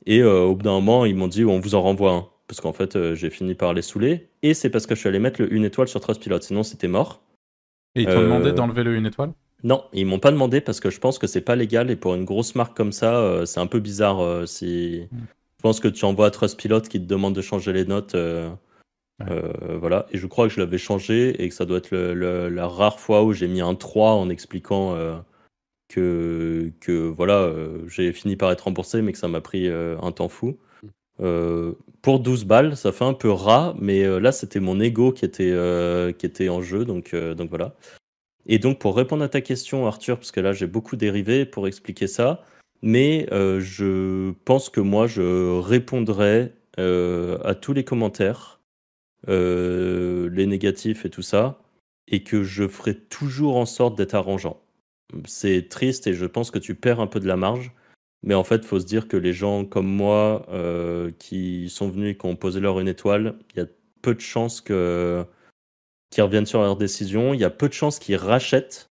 C: et euh, au bout d'un moment, ils m'ont dit on vous en renvoie un. Parce qu'en fait, euh, j'ai fini par les saouler. Et c'est parce que je suis allé mettre le une étoile sur Trustpilot. Sinon, c'était mort.
A: Et ils t'ont demandé euh, d'enlever le une étoile?
C: Non, ils m'ont pas demandé parce que je pense que c'est pas légal. Et pour une grosse marque comme ça, c'est un peu bizarre. si... Hmm. Je pense que tu envoies à Trustpilot qui te demande de changer les notes. voilà. Et je crois que je l'avais changé et que ça doit être la rare fois où j'ai mis un 3 en expliquant que, voilà, euh, j'ai fini par être remboursé, mais que ça m'a pris euh, un temps fou. Euh, pour 12 balles, ça fait un peu rat, mais là, c'était mon ego qui était, qui était en jeu, donc, donc voilà. Et donc, pour répondre à ta question, Arthur, parce que là, j'ai beaucoup dérivé pour expliquer ça. Mais je pense que moi, je répondrai à tous les commentaires, les négatifs et tout ça, et que je ferai toujours en sorte d'être arrangeant. C'est triste et je pense que tu perds un peu de la marge. Mais en fait, faut se dire que les gens comme moi qui sont venus et qui ont posé leur une étoile, il y a peu de chances que qu'ils reviennent sur leur décision. Il y a peu de chances qu'ils rachètent.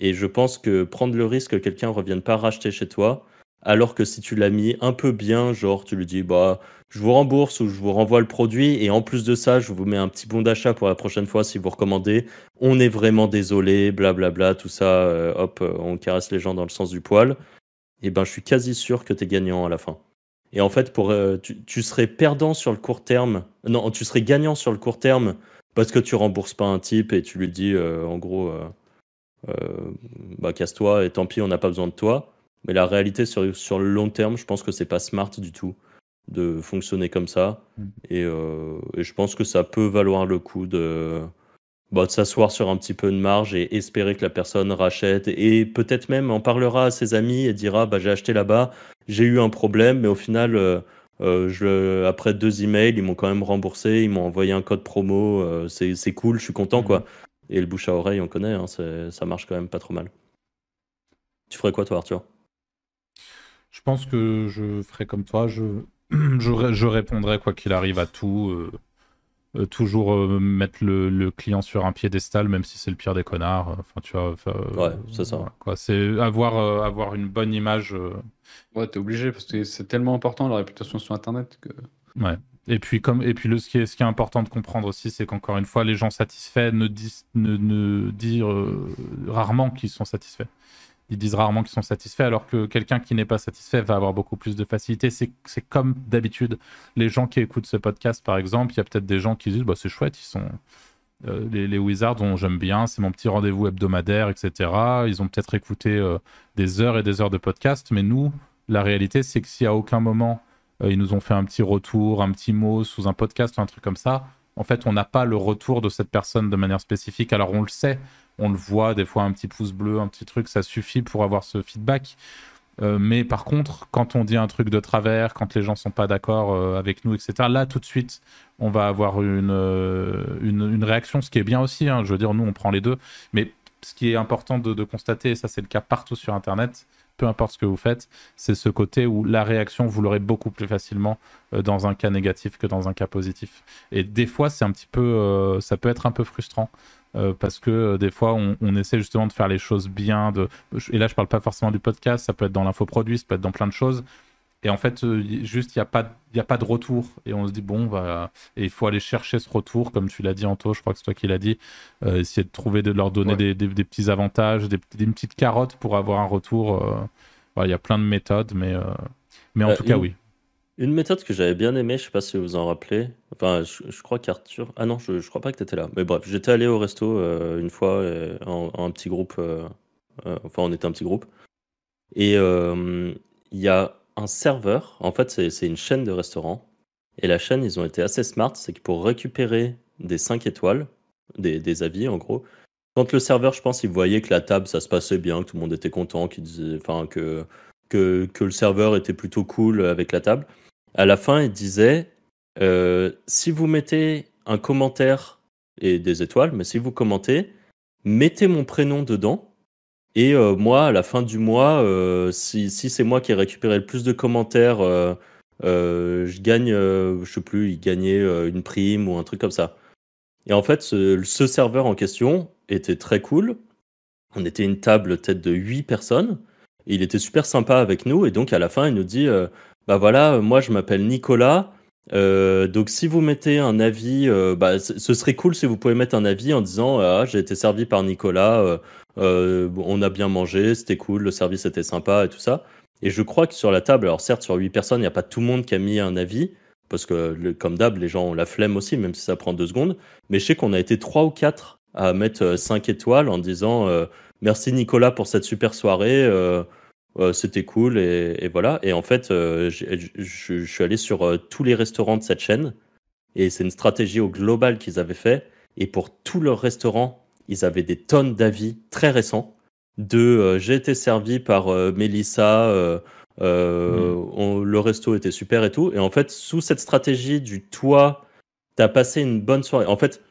C: Et je pense que prendre le risque que quelqu'un ne revienne pas racheter chez toi, alors que si tu l'as mis un peu bien, genre tu lui dis bah je vous rembourse ou je vous renvoie le produit et en plus de ça je vous mets un petit bon d'achat pour la prochaine fois si vous recommandez. On est vraiment désolé, blablabla, bla, bla, tout ça, euh, hop, euh, on caresse les gens dans le sens du poil. Et ben je suis quasi sûr que tu es gagnant à la fin. Et en fait, pour, euh, tu, serais perdant sur le court terme. Non, tu serais gagnant sur le court terme parce que tu rembourses pas un type et tu lui dis en gros bah casse-toi et tant pis on n'a pas besoin de toi mais la réalité sur, sur le long terme je pense que c'est pas smart du tout de fonctionner comme ça mm. et, et, je pense que ça peut valoir le coup de bah, de s'asseoir sur un petit peu de marge et espérer que la personne rachète et peut-être même en parlera à ses amis et dira bah j'ai acheté là-bas j'ai eu un problème mais au final euh, je, après deux emails, ils m'ont quand même remboursé, ils m'ont envoyé un code promo, euh, c'est cool, je suis content quoi. Mhm. Et le bouche à oreille, on connaît, hein, ça marche quand même pas trop mal. Tu ferais quoi toi, Arthur?
A: Je pense que je ferais comme toi, je, je, je répondrais quoi qu'il arrive à tout. Euh, euh, toujours euh, mettre le, client sur un piédestal, même si c'est le pire des connards. Enfin, tu vois.
C: ouais, c'est ça.
A: quoi. C'est avoir, euh, avoir une bonne image.
B: Ouais, t'es obligé parce que c'est tellement important la réputation sur Internet que.
A: Ouais. Et puis, comme, et puis le, ce, qui est, ce qui est important de comprendre aussi, c'est qu'encore une fois, les gens satisfaits ne disent, ne, ne disent rarement qu'ils sont satisfaits ils disent rarement qu'ils sont satisfaits, alors que quelqu'un qui n'est pas satisfait va avoir beaucoup plus de facilité. C'est comme d'habitude. Les gens qui écoutent ce podcast, par exemple, il y a peut-être des gens qui disent bah, c'est chouette, ils sont. Euh, les, Wizards, dont j'aime bien, c'est mon petit rendez-vous hebdomadaire, etc. Ils ont peut-être écouté euh, des heures et des heures de podcast, mais nous, la réalité, c'est que si à aucun moment euh, ils nous ont fait un petit retour, un petit mot sous un podcast ou un truc comme ça, en fait, on n'a pas le retour de cette personne de manière spécifique. Alors, on le sait, on le voit, des fois un petit pouce bleu, un petit truc, ça suffit pour avoir ce feedback. Euh, mais par contre, quand on dit un truc de travers, quand les gens sont pas d'accord euh, avec nous, etc., là tout de suite, on va avoir une, euh, une, réaction, ce qui est bien aussi. Hein. je veux dire, nous, on prend les deux. Mais ce qui est important de, de constater, et ça c'est le cas partout sur Internet, peu importe ce que vous faites, c'est ce côté où la réaction, vous l'aurez beaucoup plus facilement dans un cas négatif que dans un cas positif. Et des fois, c'est un petit peu, ça peut être un peu frustrant euh, parce que euh, des fois on, essaie justement de faire les choses bien. Et là je parle pas forcément du podcast, ça peut être dans l'infoproduit, ça peut être dans plein de choses. Et en fait, euh, juste il n'y a, pas, a pas de retour. Et on se dit, bon, bah, et il faut aller chercher ce retour, comme tu l'as dit, Anto, je crois que c'est toi qui l'as dit. essayer de trouver, de leur donner des, des, petits avantages, des, des, petites carottes pour avoir un retour. Il y a plein de méthodes, mais, mais en tout cas, oui.
C: Une méthode que j'avais bien aimée, je sais pas si vous vous en rappelez. Enfin, je, crois qu'Arthur. Ah non, je, je crois pas que tu étais là. Mais bref, j'étais allé au resto euh, une fois euh, en, un petit groupe. Euh, enfin, on était un petit groupe. Et il y a un serveur. En fait, c'est une chaîne de restaurants. Et la chaîne, ils ont été assez smart. C'est que pour récupérer des 5 étoiles, des, avis en gros, quand le serveur, je pense, il voyait que la table, ça se passait bien, que tout le monde était content, qu'il disait, enfin, que, que, que le serveur était plutôt cool avec la table à la fin, il disait euh, si vous mettez un commentaire et des étoiles, mais si vous commentez, mettez mon prénom dedans. Et euh, moi, à la fin du mois, euh, si, c'est moi qui ai récupéré le plus de commentaires, je gagne, je sais plus, il gagnait une prime ou un truc comme ça. Et en fait, ce, serveur en question était très cool. On était une table tête de 8 personnes. Il était super sympa avec nous. Et donc, à la fin, il nous dit bah voilà, euh, moi je m'appelle Nicolas. Euh, donc si vous mettez un avis, euh, bah, ce serait cool si vous pouvez mettre un avis en disant ah, j'ai été servi par Nicolas, on a bien mangé, c'était cool, le service était sympa et tout ça. Et je crois que sur la table, alors certes sur 8 personnes, il n'y a pas tout le monde qui a mis un avis, parce que comme d'hab, les gens ont la flemme aussi, même si ça prend deux secondes. Mais je sais qu'on a été trois ou quatre à mettre 5 étoiles en disant merci Nicolas pour cette super soirée c'était cool et, voilà. Et en fait, euh, je suis allé sur euh, tous les restaurants de cette chaîne et c'est une stratégie au global qu'ils avaient fait. Et pour tous leurs restaurants, ils avaient des tonnes d'avis très récents de j'ai été servi par Mélissa, mmh. le resto était super et tout. Et en fait, sous cette stratégie du toi, t'as passé une bonne soirée. En fait,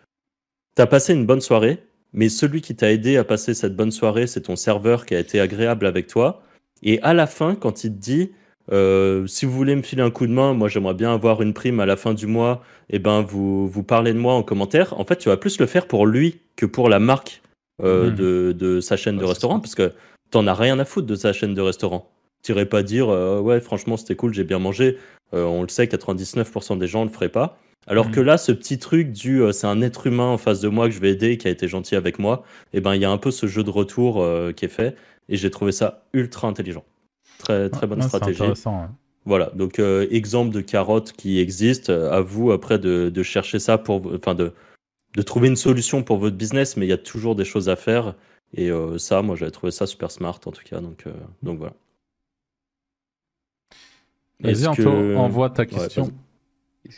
C: t'as passé une bonne soirée, mais celui qui t'a aidé à passer cette bonne soirée, c'est ton serveur qui a été agréable avec toi. Et à la fin, quand il te dit euh, si vous voulez me filer un coup de main, moi j'aimerais bien avoir une prime à la fin du mois, et eh ben vous, vous parlez de moi en commentaire. En fait, tu vas plus le faire pour lui que pour la marque euh, mmh. de, sa chaîne de restaurant, parce que t'en as rien à foutre de sa chaîne de restaurant. Tu n'irais pas dire euh, ouais franchement c'était cool, j'ai bien mangé. on le sait, 99% des gens ne le feraient pas. Alors mmh. que là, ce petit truc du c'est un être humain en face de moi que je vais aider, qui a été gentil avec moi, et eh ben il y a un peu ce jeu de retour qui est fait, et j'ai trouvé ça ultra intelligent. Très, très bonne stratégie. Voilà, donc euh, exemple de carotte qui existe. Euh, à vous après de, de chercher ça pour, enfin de, de trouver une solution pour votre business, mais il y a toujours des choses à faire. Et euh, ça, moi, j'avais trouvé ça super smart en tout cas. Donc, donc voilà.
A: Vas-y, que... envoie ta question.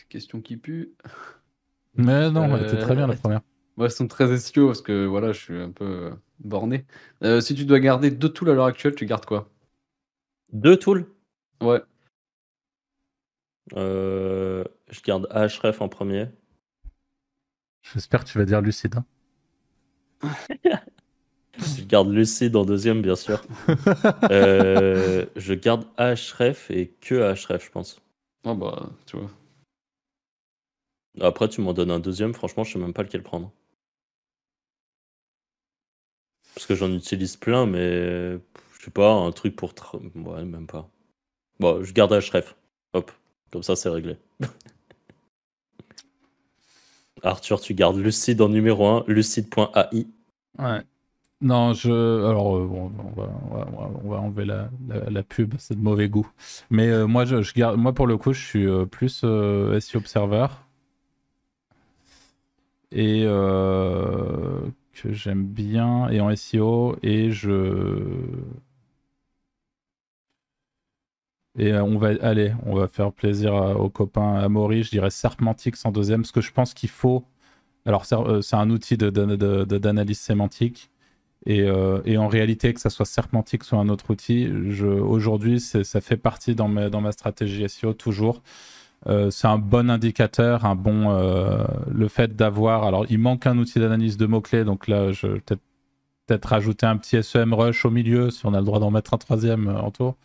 B: question qui pue?
A: Mais non, elle était très bien la première.
B: Moi, elles sont très SEO parce que voilà, je suis un peu borné. si tu dois garder deux tools à l'heure actuelle, tu gardes quoi?
C: Deux tools
B: Ouais.
C: Euh, je garde Href en premier.
A: J'espère que tu vas dire Lucide. Hein.
C: je garde Lucide en deuxième, bien sûr. Euh, je garde Href et que Href, je pense.
B: Ah bah, tu vois.
C: Après, tu m'en donnes un deuxième, franchement, je sais même pas lequel prendre. Parce que j'en utilise plein, mais je sais pas, un truc pour. Ouais, même pas. Bon, je garde Href. Hop, comme ça, c'est réglé. Arthur, tu gardes Lucide en numéro 1, lucide.ai.
A: Ouais. Non, je. Alors, euh, bon, on, va, on, va, enlever la, la, pub, c'est de mauvais goût. Mais euh, moi, je, je, garde. Moi, pour le coup, je suis euh, plus SEO Observer. Et que j'aime bien. Et en SEO. Et je et euh, on va aller, on va faire plaisir aux copains à Maury. Je dirais Serpentix en deuxième, parce que je pense qu'il faut. Alors, c'est euh, un outil d'analyse sémantique. Euh, et, en réalité, que ça soit Serpentix ou un autre outil, aujourd'hui, ça fait partie dans ma, dans ma stratégie SEO toujours. c'est un bon indicateur, un bon. le fait d'avoir. Alors, il manque un outil d'analyse de mots-clés, donc là, je vais peut-être rajouter un petit SEM Rush au milieu, si on a le droit d'en mettre un troisième en tour.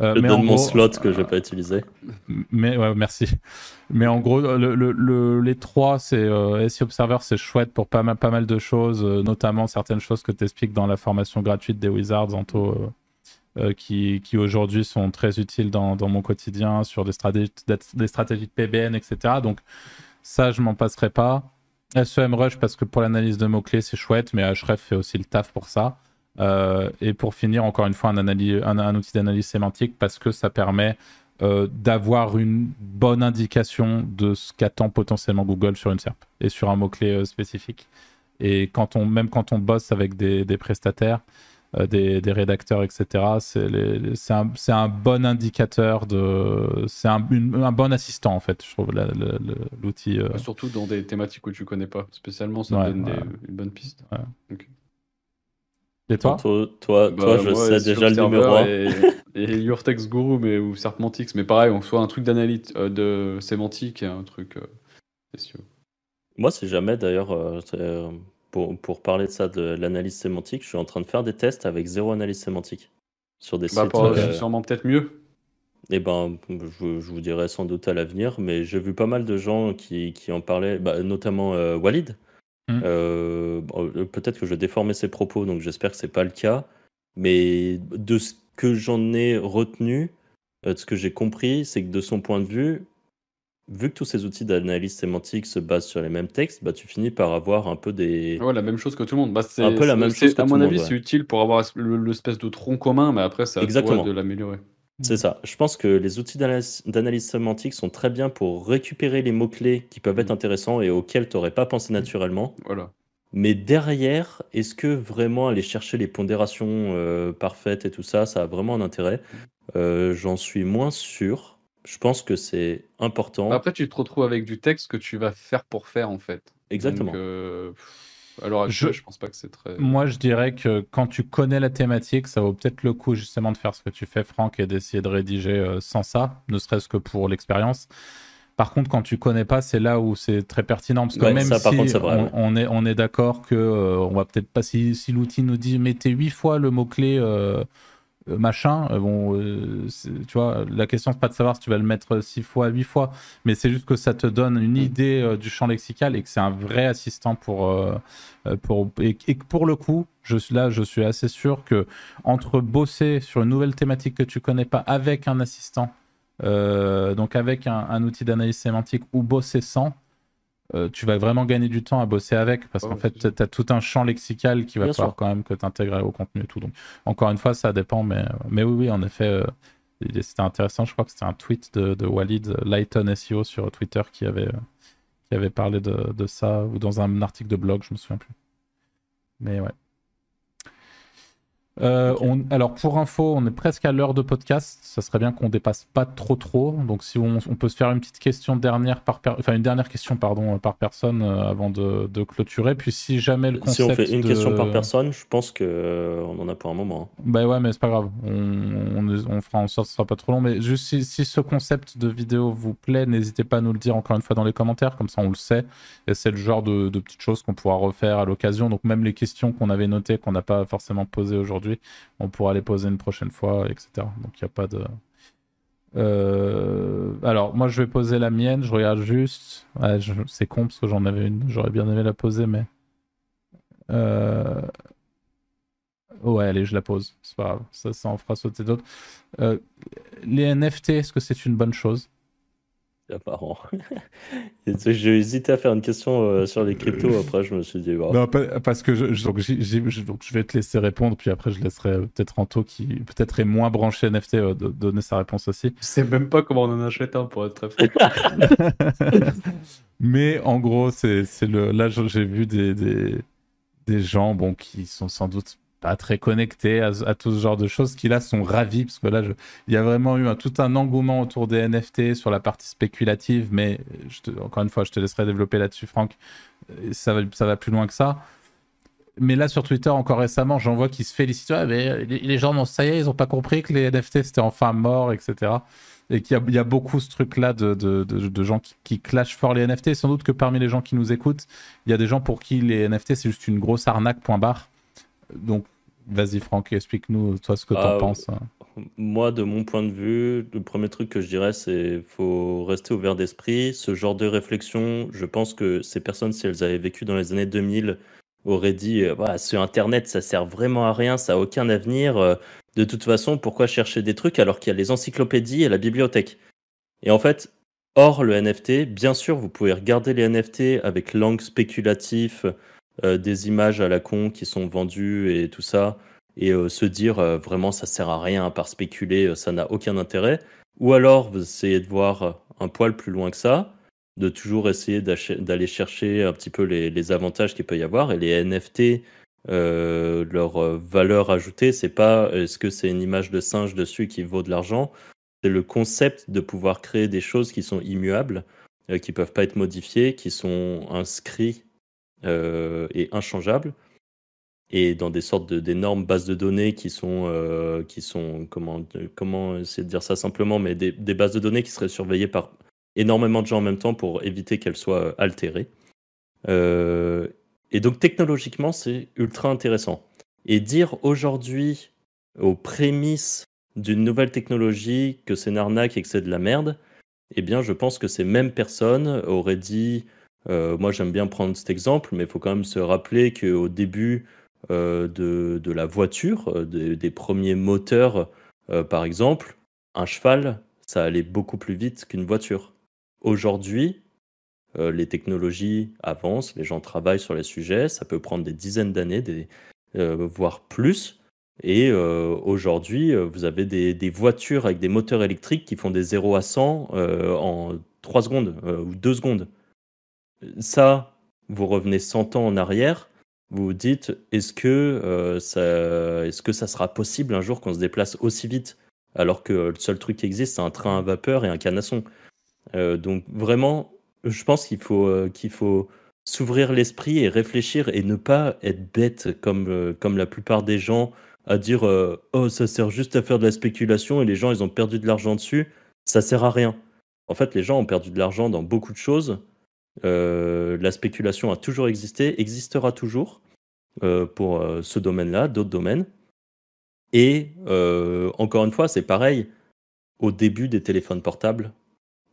C: Euh, je donne mon slot que je vais pas utiliser.
A: Mais ouais, merci. Mais en gros, le, les trois, c'est euh, SE Observer, c'est chouette pour pas mal, pas mal de choses, euh, notamment certaines choses que tu expliques dans la formation gratuite des Wizards, Anto, euh, qui, qui aujourd'hui sont très utiles dans, dans, mon quotidien sur des stratégies, des stratégies de PBN, etc. Donc ça, je m'en passerai pas. SEM Rush, parce que pour l'analyse de mots-clés, c'est chouette, mais Href fait aussi le taf pour ça. Euh, et pour finir, encore une fois, un, un, outil d'analyse sémantique parce que ça permet euh, d'avoir une bonne indication de ce qu'attend potentiellement Google sur une SERP et sur un mot-clé euh, spécifique. Et quand on, même quand on bosse avec des, prestataires, des, rédacteurs, etc., c'est un, un, bon indicateur, de, c'est un, un, bon assistant en fait, je trouve, l'outil.
B: Surtout dans des thématiques où tu connais pas spécialement, ça donne une bonne piste.
A: Toi
C: Toi, bah, je sais déjà le numéro 1. Et,
B: et Your Text Guru mais, ou Serpentix, mais pareil, on soit un truc d'analyse, euh, de sémantique un truc euh,
C: Moi, c'est jamais d'ailleurs, euh, pour, pour, parler de ça, de l'analyse sémantique, je suis en train de faire des tests avec zéro analyse sémantique sur des bah,
B: sites. sûrement peut-être mieux.
C: Eh ben, je, je, vous dirai sans doute à l'avenir, mais j'ai vu pas mal de gens qui, qui en parlaient, bah, notamment Walid, Mmh. Euh, euh, peut-être que je déformais ses propos, donc j'espère que c'est pas le cas. Mais de ce que j'en ai retenu, euh, de ce que j'ai compris, c'est que de son point de vue, vu que tous ces outils d'analyse sémantique se basent sur les mêmes textes, bah, tu finis par avoir un peu des.
B: Ouais, la même chose que tout le monde. Bah, c'est un peu la même chose. à mon avis, c'est utile pour avoir l'espèce de tronc commun, mais après, ça Exactement. de l'améliorer.
C: C'est ça. Je pense que les outils d'analyse sémantique sont très bien pour récupérer les mots-clés qui peuvent être mm. intéressants et auxquels tu n'aurais pas pensé naturellement.
B: Voilà.
C: Mais derrière, est-ce que vraiment aller chercher les pondérations euh, parfaites et tout ça, ça a vraiment un intérêt? Euh, J'en suis moins sûr. Je pense que c'est important.
B: Après, tu te retrouves avec du texte que tu vas faire pour faire, en fait.
C: Exactement. Euh,
B: Alors je, je pense pas que c'est très.
A: Moi, je dirais que quand tu connais la thématique, ça vaut peut-être le coup justement de faire ce que tu fais, Franck, et d'essayer de rédiger euh, sans ça, ne serait-ce que pour l'expérience. Par contre, quand tu connais pas, c'est là où c'est très pertinent. Parce que même si on, est, on est d'accord que euh, on va peut-être pas, si, si l'outil nous dit mettez huit fois le mot-clé euh, euh, machin, bon, tu vois, la question c'est pas de savoir si tu vas le mettre six fois, huit fois, mais c'est juste que ça te donne une mm. idée du champ lexical et que c'est un vrai assistant pour. pour et, et, pour le coup, je suis là, je suis assez sûr que entre bosser sur une nouvelle thématique que tu connais pas avec un assistant euh, donc avec un, outil d'analyse sémantique ou bosser sans, euh, tu vas vraiment gagner du temps à bosser avec parce qu'en fait, tu as tout un champ lexical qui va falloir quand même que tu intègres au contenu et tout. Donc, encore une fois, ça dépend, mais, mais oui, oui, en effet, euh, c'était intéressant. Je crois que c'était un tweet de, Walid Lighton SEO sur Twitter qui avait, qui avait parlé de, de, ça ou dans un article de blog, je me souviens plus. Mais ouais. Euh, on, alors pour info, on est presque à l'heure de podcast. Ça serait bien qu'on dépasse pas trop trop. Donc si on, peut se faire une petite question dernière par, enfin une dernière question pardon par personne euh, avant de, clôturer. Puis si jamais le concept
C: si on fait une question par personne, je pense que euh, on en a pour un moment.
A: Hein. Bah ouais, mais c'est pas grave. On, on, fera en sorte que ce sera pas trop long. Mais juste si, si ce concept de vidéo vous plaît, n'hésitez pas à nous le dire encore une fois dans les commentaires. Comme ça on le sait. Et c'est le genre de, de petites choses qu'on pourra refaire à l'occasion. Donc même les questions qu'on avait notées qu'on n'a pas forcément posées aujourd'hui on pourra les poser une prochaine fois, etc. Donc il n'y a pas de. Euh, alors, moi, je vais poser la mienne. Je regarde juste. C'est con parce que j'en avais une. J'aurais bien aimé la poser, mais. Euh, ouais, allez, je la pose. C'est pas grave. Ça, ça en fera sauter d'autres. Euh, les NFT, est-ce que c'est une bonne chose?
C: Apparent. J'ai hésité à faire une question euh, sur les cryptos, après je me suis dit...
A: Non, parce que je, donc, je vais te laisser répondre, puis après je laisserai peut-être Anto, qui peut-être est moins branché NFT, euh, de, donner sa réponse aussi.
B: Je sais même pas comment on en achète un, pour être très franc.
A: Mais en gros, c'est le... là j'ai vu des, des, des gens bon, qui sont sans doute pas très connectés à, tout ce genre de choses qui là sont ravis parce que là il y a vraiment eu tout un engouement autour des NFT sur la partie spéculative mais encore une fois je te laisserai développer là-dessus Franck. Ça va, ça va plus loin que ça. Mais là sur Twitter encore récemment j'en vois qui se félicitent. Mais les, gens non ça y est ils ont pas compris que les NFT c'était enfin mort etc et qu'il y, a beaucoup ce truc là de, de, gens qui, qui, clashent fort les NFT sans doute que parmi les gens qui nous écoutent il y a des gens pour qui les NFT c'est juste une grosse arnaque point barre donc, vas-y, Franck, explique-nous, toi, ce que tu en ah, penses.
C: Moi, de mon point de vue, le premier truc que je dirais, c'est faut rester ouvert d'esprit. Ce genre de réflexion, je pense que ces personnes, si elles avaient vécu dans les années 2000, auraient dit euh, bah, sur Internet, ça sert vraiment à rien, ça a aucun avenir. Euh, de toute façon, pourquoi chercher des trucs alors qu'il y a les encyclopédies et la bibliothèque? Et en fait, hors le NFT, bien sûr, vous pouvez regarder les NFT avec langue spéculatif, euh, des images à la con qui sont vendues et tout ça, et euh, se dire euh, vraiment ça sert à rien à part spéculer, ça n'a aucun intérêt. Ou alors vous essayez de voir un poil plus loin que ça, de toujours essayer d'aller chercher un petit peu les, avantages qu'il peut y avoir. Et les NFT, leur valeur ajoutée, c'est pas est-ce que c'est une image de singe dessus qui vaut de l'argent, c'est le concept de pouvoir créer des choses qui sont immuables, qui peuvent pas être modifiées, qui sont inscrits euh, et inchangeable et dans des sortes d'énormes bases de données qui sont, euh, qui sont comment, comment essayer de dire ça simplement, mais des, bases de données qui seraient surveillées par énormément de gens en même temps pour éviter qu'elles soient altérées. Euh, et donc technologiquement, c'est ultra intéressant. Et dire aujourd'hui aux prémices d'une nouvelle technologie que c'est une arnaque et que c'est de la merde, eh bien je pense que ces mêmes personnes auraient dit euh, moi, j'aime bien prendre cet exemple, mais il faut quand même se rappeler qu'au début euh, de, la voiture, euh, des premiers moteurs, par exemple, un cheval, ça allait beaucoup plus vite qu'une voiture. Aujourd'hui, les technologies avancent, les gens travaillent sur les sujets, ça peut prendre des dizaines d'années, voire plus. Et aujourd'hui, vous avez des, des, voitures avec des moteurs électriques qui font des 0 à 100 en 3 secondes ou 2 secondes ça, vous revenez 100 ans en arrière, vous vous dites, est-ce que, euh, ça, est-ce que ça sera possible un jour qu'on se déplace aussi vite alors que le seul truc qui existe, c'est un train à vapeur et un canasson euh, Donc vraiment, je pense qu'il faut, euh, qu'il faut s'ouvrir l'esprit et réfléchir et ne pas être bête comme, comme la plupart des gens à dire oh ça sert juste à faire de la spéculation et les gens ils ont perdu de l'argent dessus, ça sert à rien. En fait, les gens ont perdu de l'argent dans beaucoup de choses. Euh, la spéculation a toujours existé, existera toujours pour ce domaine-là, d'autres domaines. Et encore une fois, c'est pareil. Au début des téléphones portables,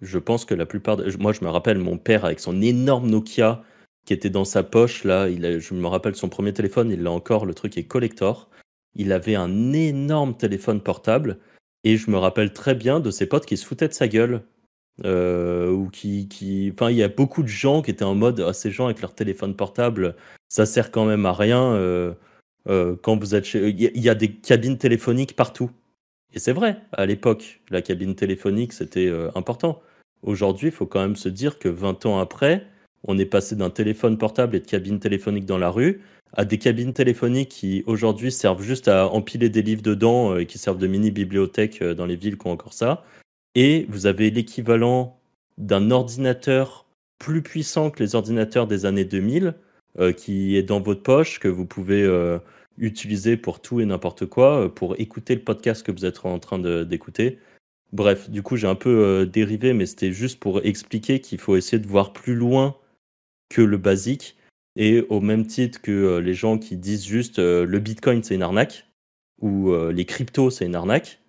C: je pense que la plupart. De... Moi, je me rappelle mon père avec son énorme Nokia qui était dans sa poche. Là, il je me rappelle son premier téléphone, il l'a encore, le truc est collector. Il avait un énorme téléphone portable. Et je me rappelle très bien de ses potes qui se foutaient de sa gueule. Euh, ou qui, enfin, il y a beaucoup de gens qui étaient en mode, ah, ces gens avec leur téléphone portable, ça sert quand même à rien. Euh, euh, quand vous êtes chez, il y, a des cabines téléphoniques partout. Et c'est vrai, à l'époque, la cabine téléphonique, c'était important. Aujourd'hui, il faut quand même se dire que 20 ans après, on est passé d'un téléphone portable et de cabine téléphonique dans la rue à des cabines téléphoniques qui aujourd'hui servent juste à empiler des livres dedans et qui servent de mini bibliothèques dans les villes qui ont encore ça. Et vous avez l'équivalent d'un ordinateur plus puissant que les ordinateurs des années 2000 euh, qui est dans votre poche, que vous pouvez utiliser pour tout et n'importe quoi, pour écouter le podcast que vous êtes en train d'écouter. Bref, du coup, j'ai un peu dérivé, mais c'était juste pour expliquer qu'il faut essayer de voir plus loin que le basique. Et au même titre que euh, les gens qui disent juste euh, le Bitcoin c'est une arnaque ou euh, les cryptos c'est une arnaque,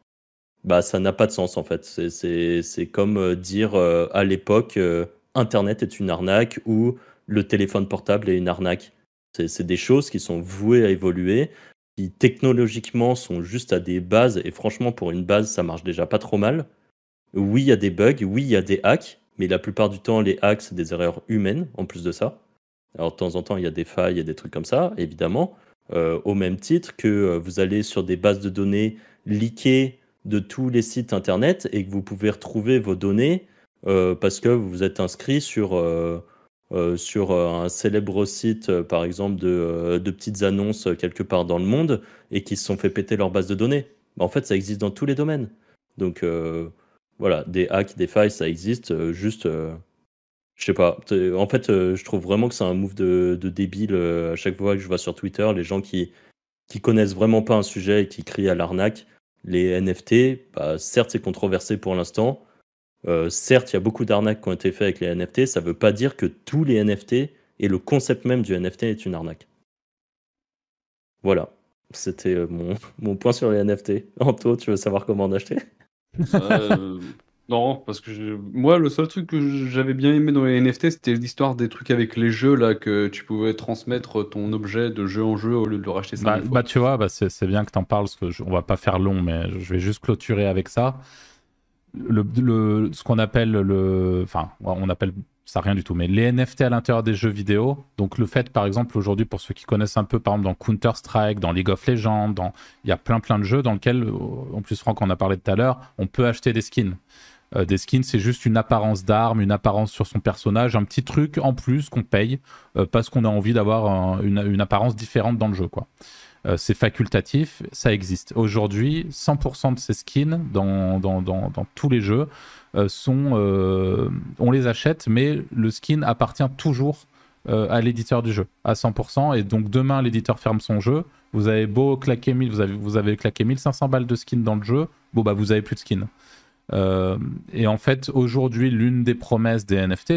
C: bah ça n'a pas de sens en fait. C'est comme dire à l'époque Internet est une arnaque ou le téléphone portable est une arnaque. C'est des choses qui sont vouées à évoluer, qui technologiquement sont juste à des bases, et franchement pour une base ça marche déjà pas trop mal. Oui, il y a des bugs, oui, il y a des hacks, mais la plupart du temps, les hacks, c'est des erreurs humaines en plus de ça. Alors de temps en temps, il y a des failles, il y a des trucs comme ça, évidemment. Euh, au même titre que euh, vous allez sur des bases de données leakées de tous les sites internet et que vous pouvez retrouver vos données euh, parce que vous vous êtes inscrit sur, sur un célèbre site, par exemple, de, de, petites annonces quelque part dans le monde et qui se sont fait péter leur base de données. En fait, ça existe dans tous les domaines. Donc, voilà, des hacks, des failles, ça existe. Euh, juste, euh, je sais pas. En fait, euh, je trouve vraiment que c'est un move de, débile. à chaque fois que je vois sur Twitter, les gens qui, qui connaissent vraiment pas un sujet et qui crient à l'arnaque, les NFT, bah, certes, c'est controversé pour l'instant. certes, il y a beaucoup d'arnaques qui ont été faites avec les NFT. Ça veut pas dire que tous les NFT et le concept même du NFT est une arnaque. Voilà. C'était mon, mon point sur les NFT. Anto, tu veux savoir comment en acheter?
B: Euh, non, parce que moi, le seul truc que j'avais bien aimé dans les NFT, c'était l'histoire des trucs avec les jeux, là, que tu pouvais transmettre ton objet de jeu en jeu au lieu de le racheter ça.
A: Bah, bah, tu vois, bah, c'est bien que tu en parles, parce que on va pas faire long, mais je vais juste clôturer avec ça. Le, le ce qu'on appelle le. Enfin, on appelle ça rien du tout. Mais les NFT à l'intérieur des jeux vidéo, donc le fait par exemple aujourd'hui pour ceux qui connaissent un peu par exemple dans Counter Strike, dans League of Legends, dans... il y a plein plein de jeux dans lesquels, euh, en plus Franck en a parlé tout à l'heure, on peut acheter des skins. Euh, des skins, c'est juste une apparence d'arme, une apparence sur son personnage, un petit truc en plus qu'on paye euh, parce qu'on a envie d'avoir une, apparence différente dans le jeu. quoi. c'est facultatif, ça existe. Aujourd'hui, 100% de ces skins dans, tous les jeux euh, sont, euh, on les achète, mais le skin appartient toujours euh, à l'éditeur du jeu à 100%. Et donc demain, l'éditeur ferme son jeu. Vous avez beau claquer 1000, vous avez, vous avez claqué 1500 balles de skin dans le jeu. Bon, bah, vous avez plus de skin. et en fait, aujourd'hui, l'une des promesses des NFT,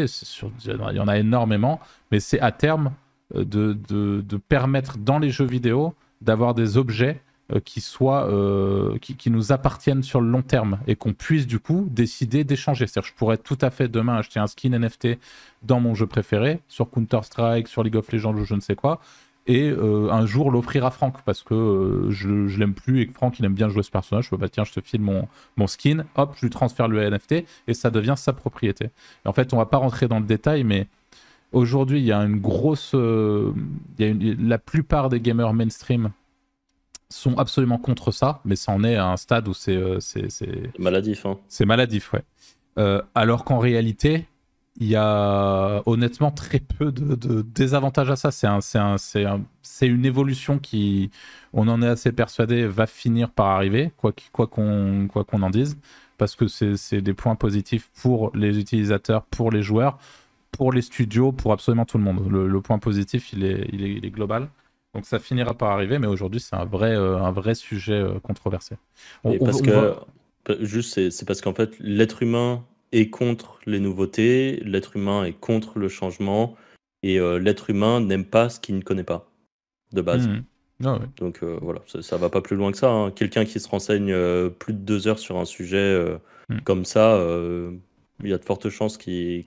A: il y en a énormément, mais c'est à terme de, de, de, permettre dans les jeux vidéo d'avoir des objets euh, qui, soient, euh, qui, nous appartiennent sur le long terme et qu'on puisse du coup décider d'échanger. C'est-à-dire je pourrais tout à fait demain acheter un skin NFT dans mon jeu préféré, sur Counter-Strike, sur League of Legends ou je ne sais quoi, et euh, un jour l'offrir à Franck parce que je, je l'aime plus et que Franck il aime bien jouer ce personnage. Je peux bah tiens, je te file mon, mon skin, hop, je lui transfère le NFT et ça devient sa propriété. Et en fait, on va pas rentrer dans le détail, mais aujourd'hui, il y a une grosse. y a la plupart des gamers mainstream sont absolument contre ça, mais ça en est à un stade où c'est. Euh, c'est
C: maladif, hein.
A: C'est maladif, ouais. Euh, alors qu'en réalité, il y a honnêtement très peu de, désavantages à ça. C'est un, un, une évolution qui, on en est assez persuadé, va finir par arriver, quoi qu'on quoi qu'on en dise, parce que c'est des points positifs pour les utilisateurs, pour les joueurs. pour les studios, pour absolument tout le monde. Le, point positif, il est, il est, global. Donc ça finira par arriver, mais aujourd'hui c'est un vrai, un vrai sujet controversé.
C: parce que, juste, c'est parce qu'en fait, l'être humain est contre les nouveautés, l'être humain est contre le changement, et l'être humain n'aime pas ce qu'il ne connaît pas, de base. Mmh. Ah Donc voilà, ça, va pas plus loin que ça. Hein. Quelqu'un qui se renseigne plus de deux heures sur un sujet mmh. comme ça, il y a de fortes chances qu'ils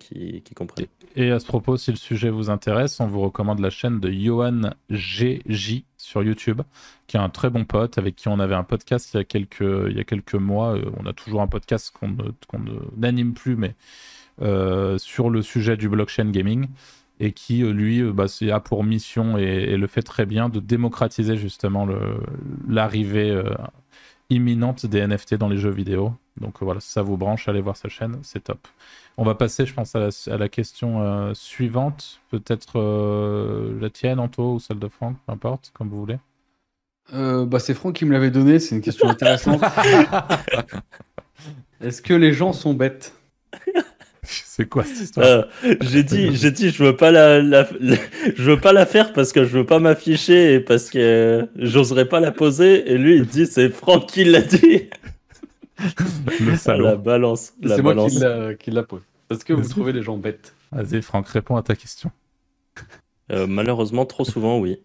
C: comprennent.
A: Et, à ce propos, si le sujet vous intéresse, on vous recommande la chaîne de Johan GJ sur YouTube, qui est un très bon pote, avec qui on avait un podcast il y a quelques, il y a quelques mois. Euh, on a toujours un podcast qu'on n'anime plus, mais euh, sur le sujet du blockchain gaming et qui, euh, lui, bah, a pour mission et, le fait très bien de démocratiser justement l'arrivée imminente des NFT dans les jeux vidéo. Donc voilà, si ça vous branche, allez voir sa chaîne, c'est top. On va passer, je pense, à la, question euh, suivante. Peut-être euh, la tienne, Anto, ou celle de Franck, peu importe, comme vous voulez.
B: Euh, bah, c'est Franck qui me l'avait donné, c'est une question intéressante. Est-ce que les gens sont bêtes?
A: C'est quoi cette histoire? Euh,
C: J'ai dit, j'ai dit, je veux pas la, je veux pas la faire parce que je veux pas m'afficher et parce que j'oserais pas la poser. Et lui, il dit, c'est Franck qui l'a dit.
A: Le
C: La balance.
B: C'est moi qui la pose. Est-ce que vous trouvez les gens bêtes
A: Vas-y, Franck, réponds à ta question.
C: Euh, malheureusement, trop souvent, oui.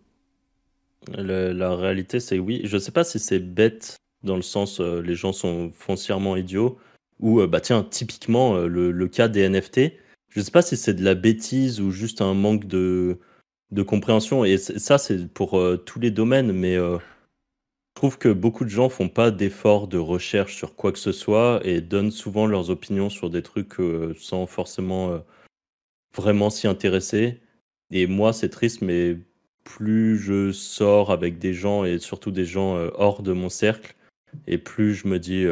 C: la réalité, c'est oui. Je sais pas si c'est bête dans le sens euh, les gens sont foncièrement idiots ou, euh, bah tiens, typiquement, euh, le, cas des NFT, je ne sais pas si c'est de la bêtise ou juste un manque de, de compréhension. Et ça, c'est pour euh, tous les domaines, mais trouve que beaucoup de gens font pas d'efforts de recherche sur quoi que ce soit et donnent souvent leurs opinions sur des trucs sans forcément vraiment s'y intéresser. Et moi, c'est triste, mais plus je sors avec des gens et surtout des gens hors de mon cercle, et plus je me dis,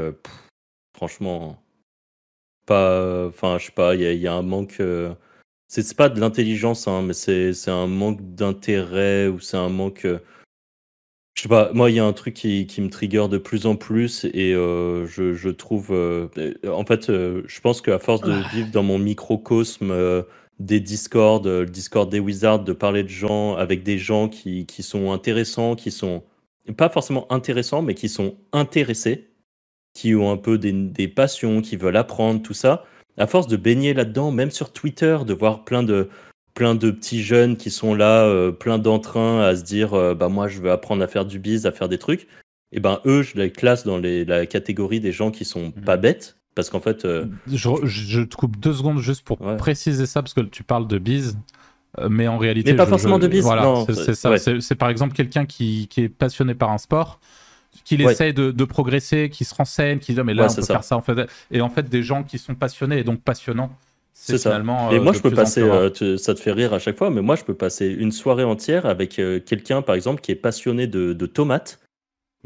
C: franchement, pas. Enfin, je sais pas, il y, a un manque. Euh, c'est pas de l'intelligence, hein, mais c'est un manque d'intérêt ou c'est un manque. Euh, je sais pas, moi, il y a un truc qui, qui, me trigger de plus en plus et euh, je, je, trouve. en fait, je pense qu'à force de ah. vivre dans mon microcosme des Discord, le Discord des Wizards, de parler de gens avec des gens qui, qui sont intéressants, qui sont pas forcément intéressants, mais qui sont intéressés qui ont un peu des, passions, qui veulent apprendre, tout ça, à force de baigner là-dedans, même sur Twitter, de voir plein de, plein de petits jeunes qui sont là, euh, plein d'entrain à se dire euh, bah moi je veux apprendre à faire du biz, à faire des trucs. Et eh ben eux, je les classe dans les, la catégorie des gens qui sont mmh. pas bêtes. Parce qu'en fait. Euh,
A: je, te coupe deux secondes juste pour préciser ça, parce que tu parles de biz. Mais en réalité.
C: Mais pas forcément de biz.
A: Voilà, c'est ça. C'est par exemple quelqu'un qui, qui, est passionné par un sport qu'il essaye de, progresser, qui se renseigne, qui dit mais là on peut faire ça en fait. Et en fait des gens qui sont passionnés et donc passionnants. C'est finalement.
C: Et euh, moi je peux passer, euh, ça te fait rire à chaque fois, mais moi je peux passer une soirée entière avec euh, quelqu'un par exemple qui est passionné de, tomates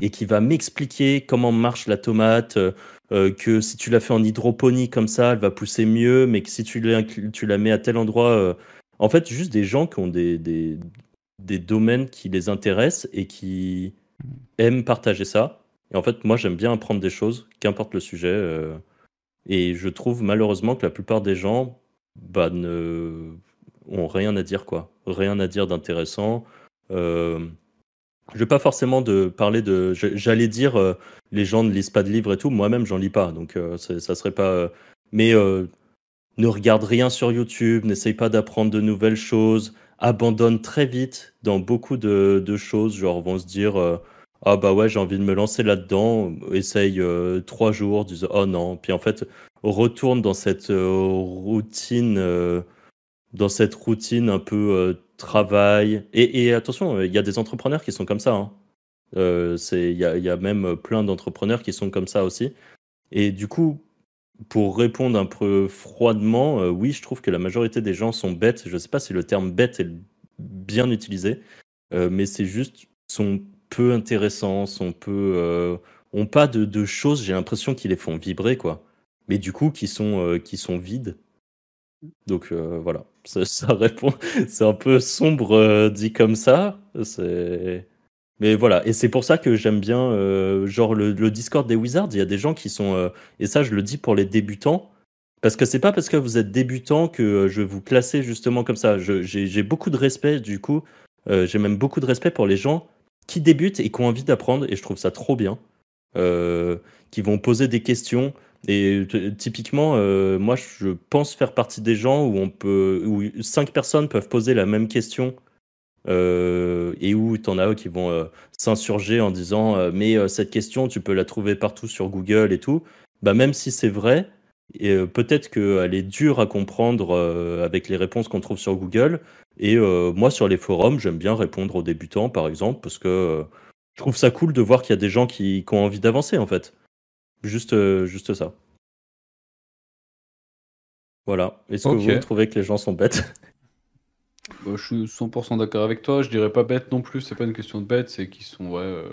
C: et qui va m'expliquer comment marche la tomate, que si tu la fais en hydroponie comme ça, elle va pousser mieux, mais que si tu la, tu la mets à tel endroit, en fait juste des gens qui ont des, des, des domaines qui les intéressent et qui aiment partager ça. Et en fait, moi, j'aime bien apprendre des choses, qu'importe le sujet. Euh, et je trouve malheureusement que la plupart des gens bah, ne ont rien à dire, quoi. Rien à dire d'intéressant. Euh, je vais pas forcément de parler de. J'allais dire euh, les gens ne lisent pas de livres et tout. Moi-même, j'en lis pas, donc euh, ça serait pas. mais ne regarde rien sur YouTube, n'essaye pas d'apprendre de nouvelles choses, abandonne très vite dans beaucoup de, de choses. Genre, vont se dire ah bah ouais, j'ai envie de me lancer là-dedans, essaye euh, trois jours, disent oh non, puis en fait retourne dans cette euh, routine, euh, dans cette routine un peu travail. Et, attention, il y a des entrepreneurs qui sont comme ça. Hein. il y a, y a, même plein d'entrepreneurs qui sont comme ça aussi. Et du coup, pour répondre un peu froidement, oui, je trouve que la majorité des gens sont bêtes. Je ne sais pas si le terme bête est bien utilisé, mais c'est juste sont peu intéressants, sont peu, euh, ont pas de, choses. J'ai l'impression qu'ils les font vibrer, quoi. Mais du coup, qui sont, euh, qui sont vides. Donc euh, voilà, ça, répond. C'est un peu sombre dit comme ça. C'est. Mais voilà, et c'est pour ça que j'aime bien, genre le, Discord des Wizards. Il y a des gens qui sont, et ça, je le dis pour les débutants, Parce que c'est pas parce que vous êtes débutant que je vais vous classer justement comme ça. J'ai beaucoup de respect, du coup. J'ai même beaucoup de respect pour les gens qui débutent et qui ont envie d'apprendre, et je trouve ça trop bien. qui vont poser des questions. Et typiquement, moi, je pense faire partie des gens où on peut, où cinq personnes peuvent poser la même question euh, et où tu en as qui vont euh, s'insurger en disant euh, mais cette question tu peux la trouver partout sur Google et tout bah même si c'est vrai et peut-être qu'elle est dure à comprendre avec les réponses qu'on trouve sur Google. Et moi sur les forums j'aime bien répondre aux débutants par exemple parce que je trouve ça cool de voir qu'il y a des gens qui, qui ont envie d'avancer en fait. Juste juste ça. Voilà. Est-ce que vous trouvez que les gens sont bêtes?
B: Bah, je suis 100% d'accord avec toi. Je dirais pas bête non plus. C'est pas une question de bête, c'est qu'ils sont ouais, euh,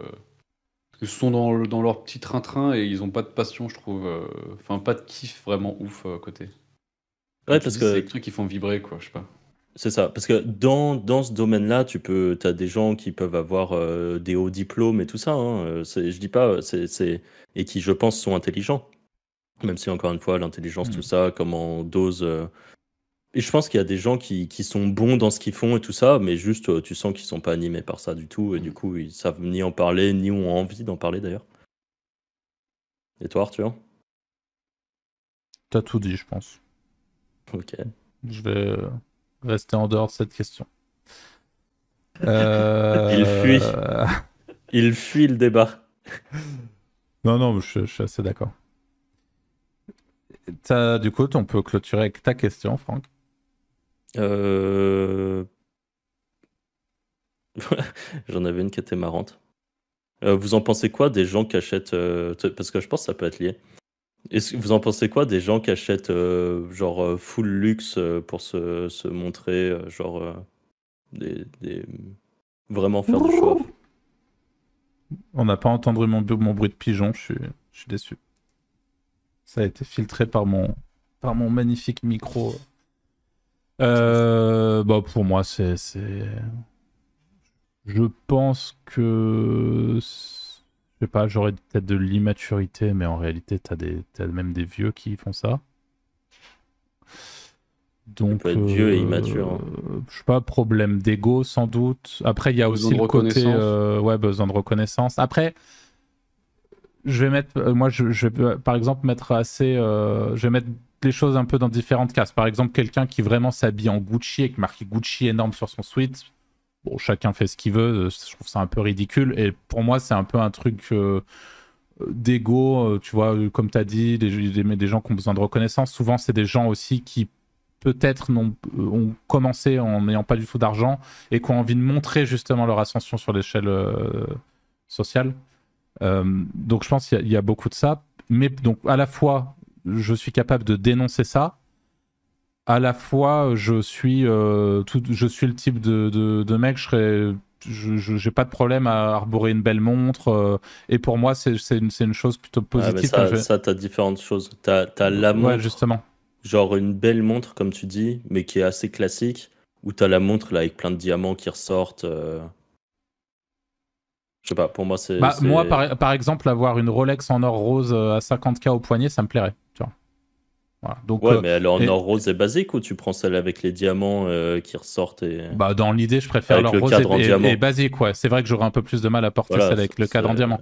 B: ils sont dans, dans leur petit train-train et ils ont pas de passion, je trouve. Euh, enfin, pas de kiff vraiment ouf à euh, côté.
C: Ouais, parce que
B: c'est des trucs qui font vibrer, quoi. Je sais pas.
C: C'est ça, parce que dans, dans ce domaine-là, tu peux, as des gens qui peuvent avoir des hauts diplômes et tout ça. Hein. Je dis pas, c'est, et qui, je pense, sont intelligents. Même si, encore une fois, l'intelligence, tout hmm. ça, comment on dose et je pense qu'il y a des gens qui, qui, sont bons dans ce qu'ils font et tout ça, mais juste euh, tu sens qu'ils sont pas animés par ça du tout, et du coup ils savent ni en parler, ni ont envie d'en parler d'ailleurs. Et toi Arthur?
A: T'as tout dit, je pense.
C: Ok.
A: Je vais euh, rester en dehors de cette question.
C: Euh... Il fuit. Il fuit le débat.
A: Non, non, je, je suis assez d'accord. Du coup, on peut clôturer avec ta question, Franck.
C: Euh, j'en avais une qui était marrante. Euh, vous en pensez quoi des gens qui achètent. Euh, parce que je pense que ça peut être lié. Est-ce vous en pensez quoi des gens qui achètent genre full luxe pour se, se montrer, genre. Des, Vraiment faire du show
A: On n'a pas entendu mon, mon bruit de pigeon, je suis, je suis déçu. Ça a été filtré par mon, par mon magnifique micro. Euh, bah pour moi, c'est. Je pense que. Je sais pas, j'aurais peut-être de l'immaturité, mais en réalité, t'as des... As même des vieux qui font ça.
C: Donc, peut être vieux et euh, immature. Hein.
A: Je sais pas, problème d'ego sans doute. Après, il y a aussi le côté euh, ouais, besoin de reconnaissance. Après, je vais mettre, moi, je, je, vais par exemple mettre assez, je vais mettre les choses un peu dans différentes cases. Par exemple, quelqu'un qui vraiment s'habille en Gucci avec marqué Gucci énorme sur son suite. Bon, chacun fait ce qu'il veut. Euh, je trouve ça un peu ridicule. Et pour moi, c'est un peu un truc euh, d'ego. Euh, tu vois, comme tu as dit, des, des, gens qui ont besoin de reconnaissance. Souvent, c'est des gens aussi qui peut-être ont commencé en n'ayant pas du tout d'argent et qui ont envie de montrer justement leur ascension sur l'échelle sociale. donc, je pense qu'il y, y, a beaucoup de ça. Mais donc, à la fois, je suis capable de dénoncer ça. À la fois, je suis, euh, tout, je suis le type de, de, mec, je serais je n'ai pas de problème à arborer une belle montre. Euh, et pour moi, c'est une, une, chose plutôt positive.
C: ça, tu as différentes choses. Tu as, la montre,
A: ouais, justement.
C: genre une belle montre, comme tu dis, mais qui est assez classique, ou tu as la montre là, avec plein de diamants qui ressortent. Euh. Je sais pas, pour moi, c'est.
A: Bah, moi, par, par, exemple, avoir une Rolex en or rose à 50K au poignet, ça me plairait.
C: Donc, ouais, euh, mais est en or rose et basique ou tu prends celle avec les diamants euh, qui ressortent et...
A: Bah, dans l'idée, je préfère l'or rose et, basique. Ouais. C'est vrai que j'aurais un peu plus de mal à porter celle avec le cadre en diamant.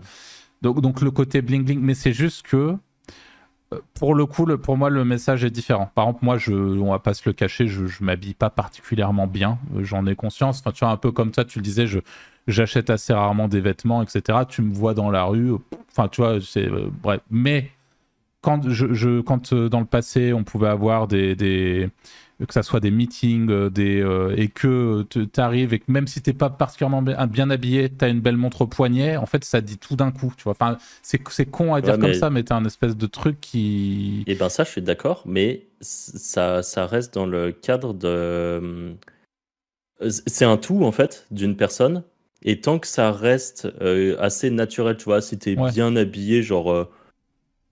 A: Donc, donc le côté bling bling, mais c'est juste que euh, pour le coup, le, pour moi, le message est différent. Par exemple, moi, je, on va pas se le cacher, je, je m'habille pas particulièrement bien. J'en ai conscience. Enfin, tu vois, un peu comme toi, tu le disais, je, j'achète assez rarement des vêtements, etc. Tu me vois dans la rue. Enfin, tu vois, c'est bref. Mais quand, je, quand euh, dans le passé, on pouvait avoir des, des que ça soit des meetings euh, des, euh, et que tu arrives et que même si t'es pas particulièrement bien, habillé, tu as une belle montre au poignet, en fait, ça dit tout d'un coup. Tu vois, enfin, c'est con à dire comme ça, mais tu un espèce de truc qui.
C: Et eh ben ça, je suis d'accord, mais ça, ça reste dans le cadre de. C'est un tout en fait d'une personne. Et tant que ça reste assez naturel, tu vois, si tu es bien habillé, genre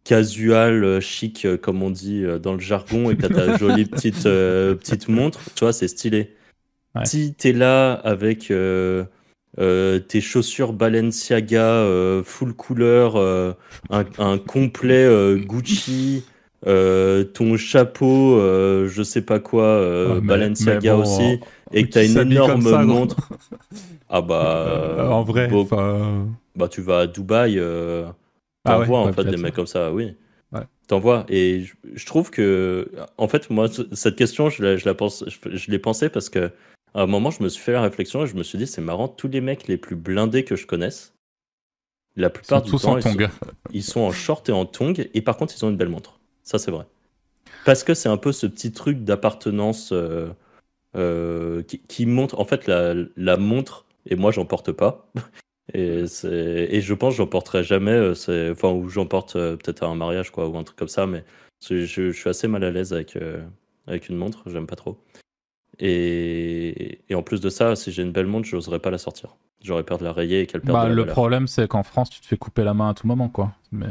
C: casual, euh, chic, euh, comme on dit euh, dans le jargon, et que ta jolie petite, petite montre, tu vois, c'est stylé. Si tu es là avec tes chaussures Balenciaga full couleur, un, complet Gucci, ton chapeau, je sais pas quoi, Balenciaga aussi, et que tu as une énorme montre. ah bah.
A: en vrai,
C: bah tu vas à Dubaï, ah t'envoies en fait des mecs comme ça, oui. T'envoies. Et je, trouve que, en fait, moi, cette question, je la, je la pense, je, l'ai pensé parce que à un moment, je me suis fait la réflexion et je me suis dit, c'est marrant, tous les mecs les plus blindés que je connaisse, la plupart du temps, ils sont, en short et en tongs, et par contre, ils ont une belle montre. Ça, c'est vrai. Parce que c'est un peu ce petit truc d'appartenance euh, euh, qui, montre, en fait, la, la montre, et moi, j'en porte pas. Et, et je pense que j'en porterai jamais, euh, enfin, ou j'en porte peut-être à un mariage, quoi, ou un truc comme ça, mais je, je suis assez mal à l'aise avec, avec une montre, j'aime pas trop. Et, en plus de ça, si j'ai une belle montre, je n'oserais pas la sortir. J'aurais peur de la rayer et qu'elle perde
A: bah, Le problème, c'est qu'en France, tu te fais couper la main à tout moment, quoi. Mais...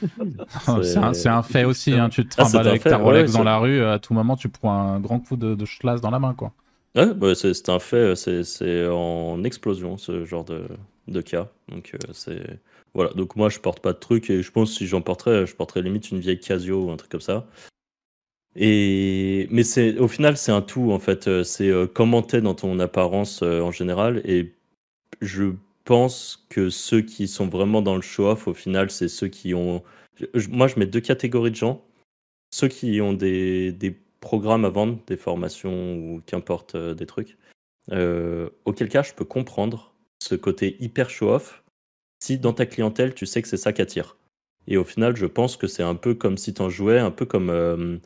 A: c'est un, fait aussi. Hein. Tu te ah, trimbales avec ta Rolex dans la rue, à tout moment, tu prends un grand coup de, de dans la main, quoi.
C: Bah, c'est un fait. C'est en explosion, ce genre de, cas. Donc, euh. Voilà, donc moi je porte pas de trucs et je pense que si j'en porterais, je porterais limite une vieille Casio ou un truc comme ça. Et mais au final c'est un tout en fait. Euh, c'est euh, comment t'es dans ton apparence en général. Et je pense que ceux qui sont vraiment dans le show-off, au final, c'est ceux qui ont. moi, je mets deux catégories de gens. Ceux qui ont des programmes à vendre, des formations ou qu'importe des trucs. auquel cas, je peux comprendre ce côté hyper show-off si dans ta clientèle, tu sais que c'est ça qui attire. Et au final, je pense que c'est un peu comme si tu en jouais, un peu comme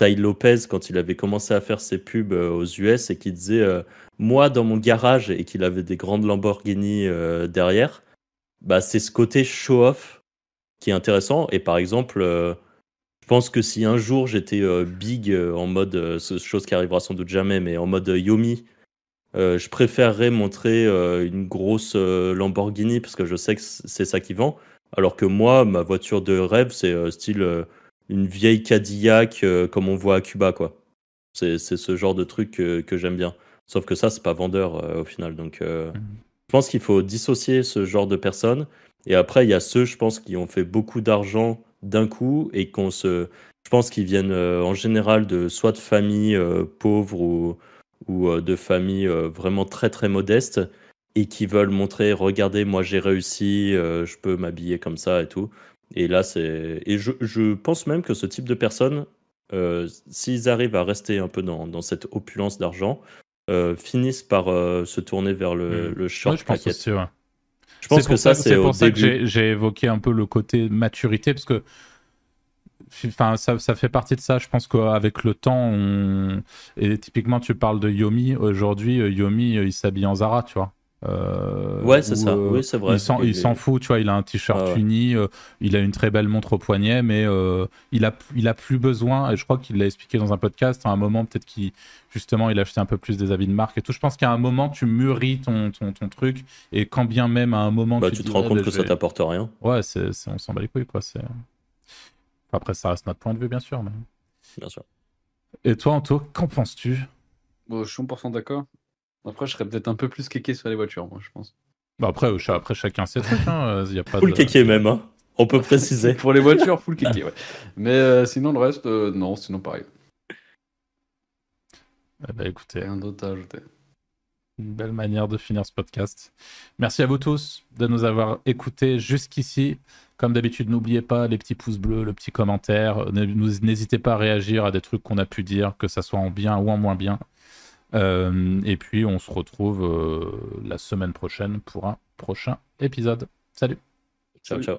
C: Ty Lopez quand il avait commencé à faire ses pubs euh, aux US et qui disait euh, moi dans mon garage et qu'il avait des grandes Lamborghini euh, derrière, bah c'est ce côté show-off qui est intéressant. Et par exemple, pense que si un jour j'étais big en mode, chose qui arrivera sans doute jamais, mais en mode Yomi, je préférerais montrer une grosse Lamborghini parce que je sais que c'est ça qui vend. Alors que moi, ma voiture de rêve, c'est style une vieille Cadillac euh, comme on voit à Cuba, quoi. C'est ce genre de truc que, j'aime bien. Sauf que ça, c'est pas vendeur euh, au final. Donc, euh, mhm. je pense qu'il faut dissocier ce genre de personnes. Et après, il y a ceux, je pense, qui ont fait beaucoup d'argent d'un coup et qu'on se. Je pense qu'ils viennent en général de soit de familles pauvres ou, ou de familles vraiment très très modestes et qui veulent montrer regardez, moi j'ai réussi, je peux m'habiller comme ça et tout. Et là, c'est. Et je, je, pense même que ce type de personnes, euh, s'ils arrivent à rester un peu dans, dans cette opulence d'argent, euh, finissent par euh, se tourner vers le, hmm. le short
A: je pense, aussi, ouais. Je pense que ça, c'est pour ça que j'ai évoqué un peu le côté maturité, parce que enfin ça, ça, fait partie de ça je pense qu'avec le temps on... et typiquement tu parles de Yomi aujourd'hui Yomi il s'habille en Zara tu vois
C: euh, ouais, c'est ça. Euh, oui, c'est vrai.
A: Il s'en fout, tu vois. Il a un t-shirt uni, euh, il a une très belle montre au poignet, mais il a il a plus besoin. Et je crois qu'il l'a expliqué dans un podcast. À un moment, peut-être qu'il justement, il a acheté un peu plus des habits de marque et tout. Je pense qu'à un moment, tu mûris ton, ton, ton, truc, et quand bien même à un moment,
C: bah, tu, te, rends compte que ça t'apporte rien.
A: Ouais, c'est on s'en bat les couilles, quoi. C'est après, ça reste notre point de vue, bien sûr. Mais...
C: Bien sûr.
A: Et toi, Anto, qu'en penses-tu?
B: Bon, Je suis 100% d'accord. Après, je serais peut-être un peu plus kéké sur les voitures, moi, je pense.
A: Bah après, après, chacun ses trucs. Hein. Y a pas
C: full de... kéké même, hein. on peut préciser.
B: Pour les voitures, full kéké, ouais. Mais euh, sinon, le reste, euh, non, sinon pareil.
A: Eh ben, écoutez.
B: Rien d'autre à ajouter.
A: Une belle manière de finir ce podcast. Merci à vous tous de nous avoir écoutés jusqu'ici. Comme d'habitude, n'oubliez pas les petits pouces bleus, le petit commentaire. N'hésitez pas à réagir à des trucs qu'on a pu dire, que ça soit en bien ou en moins bien. Euh, et puis on se retrouve euh, la semaine prochaine pour un prochain épisode. Salut.
C: Ciao, ciao.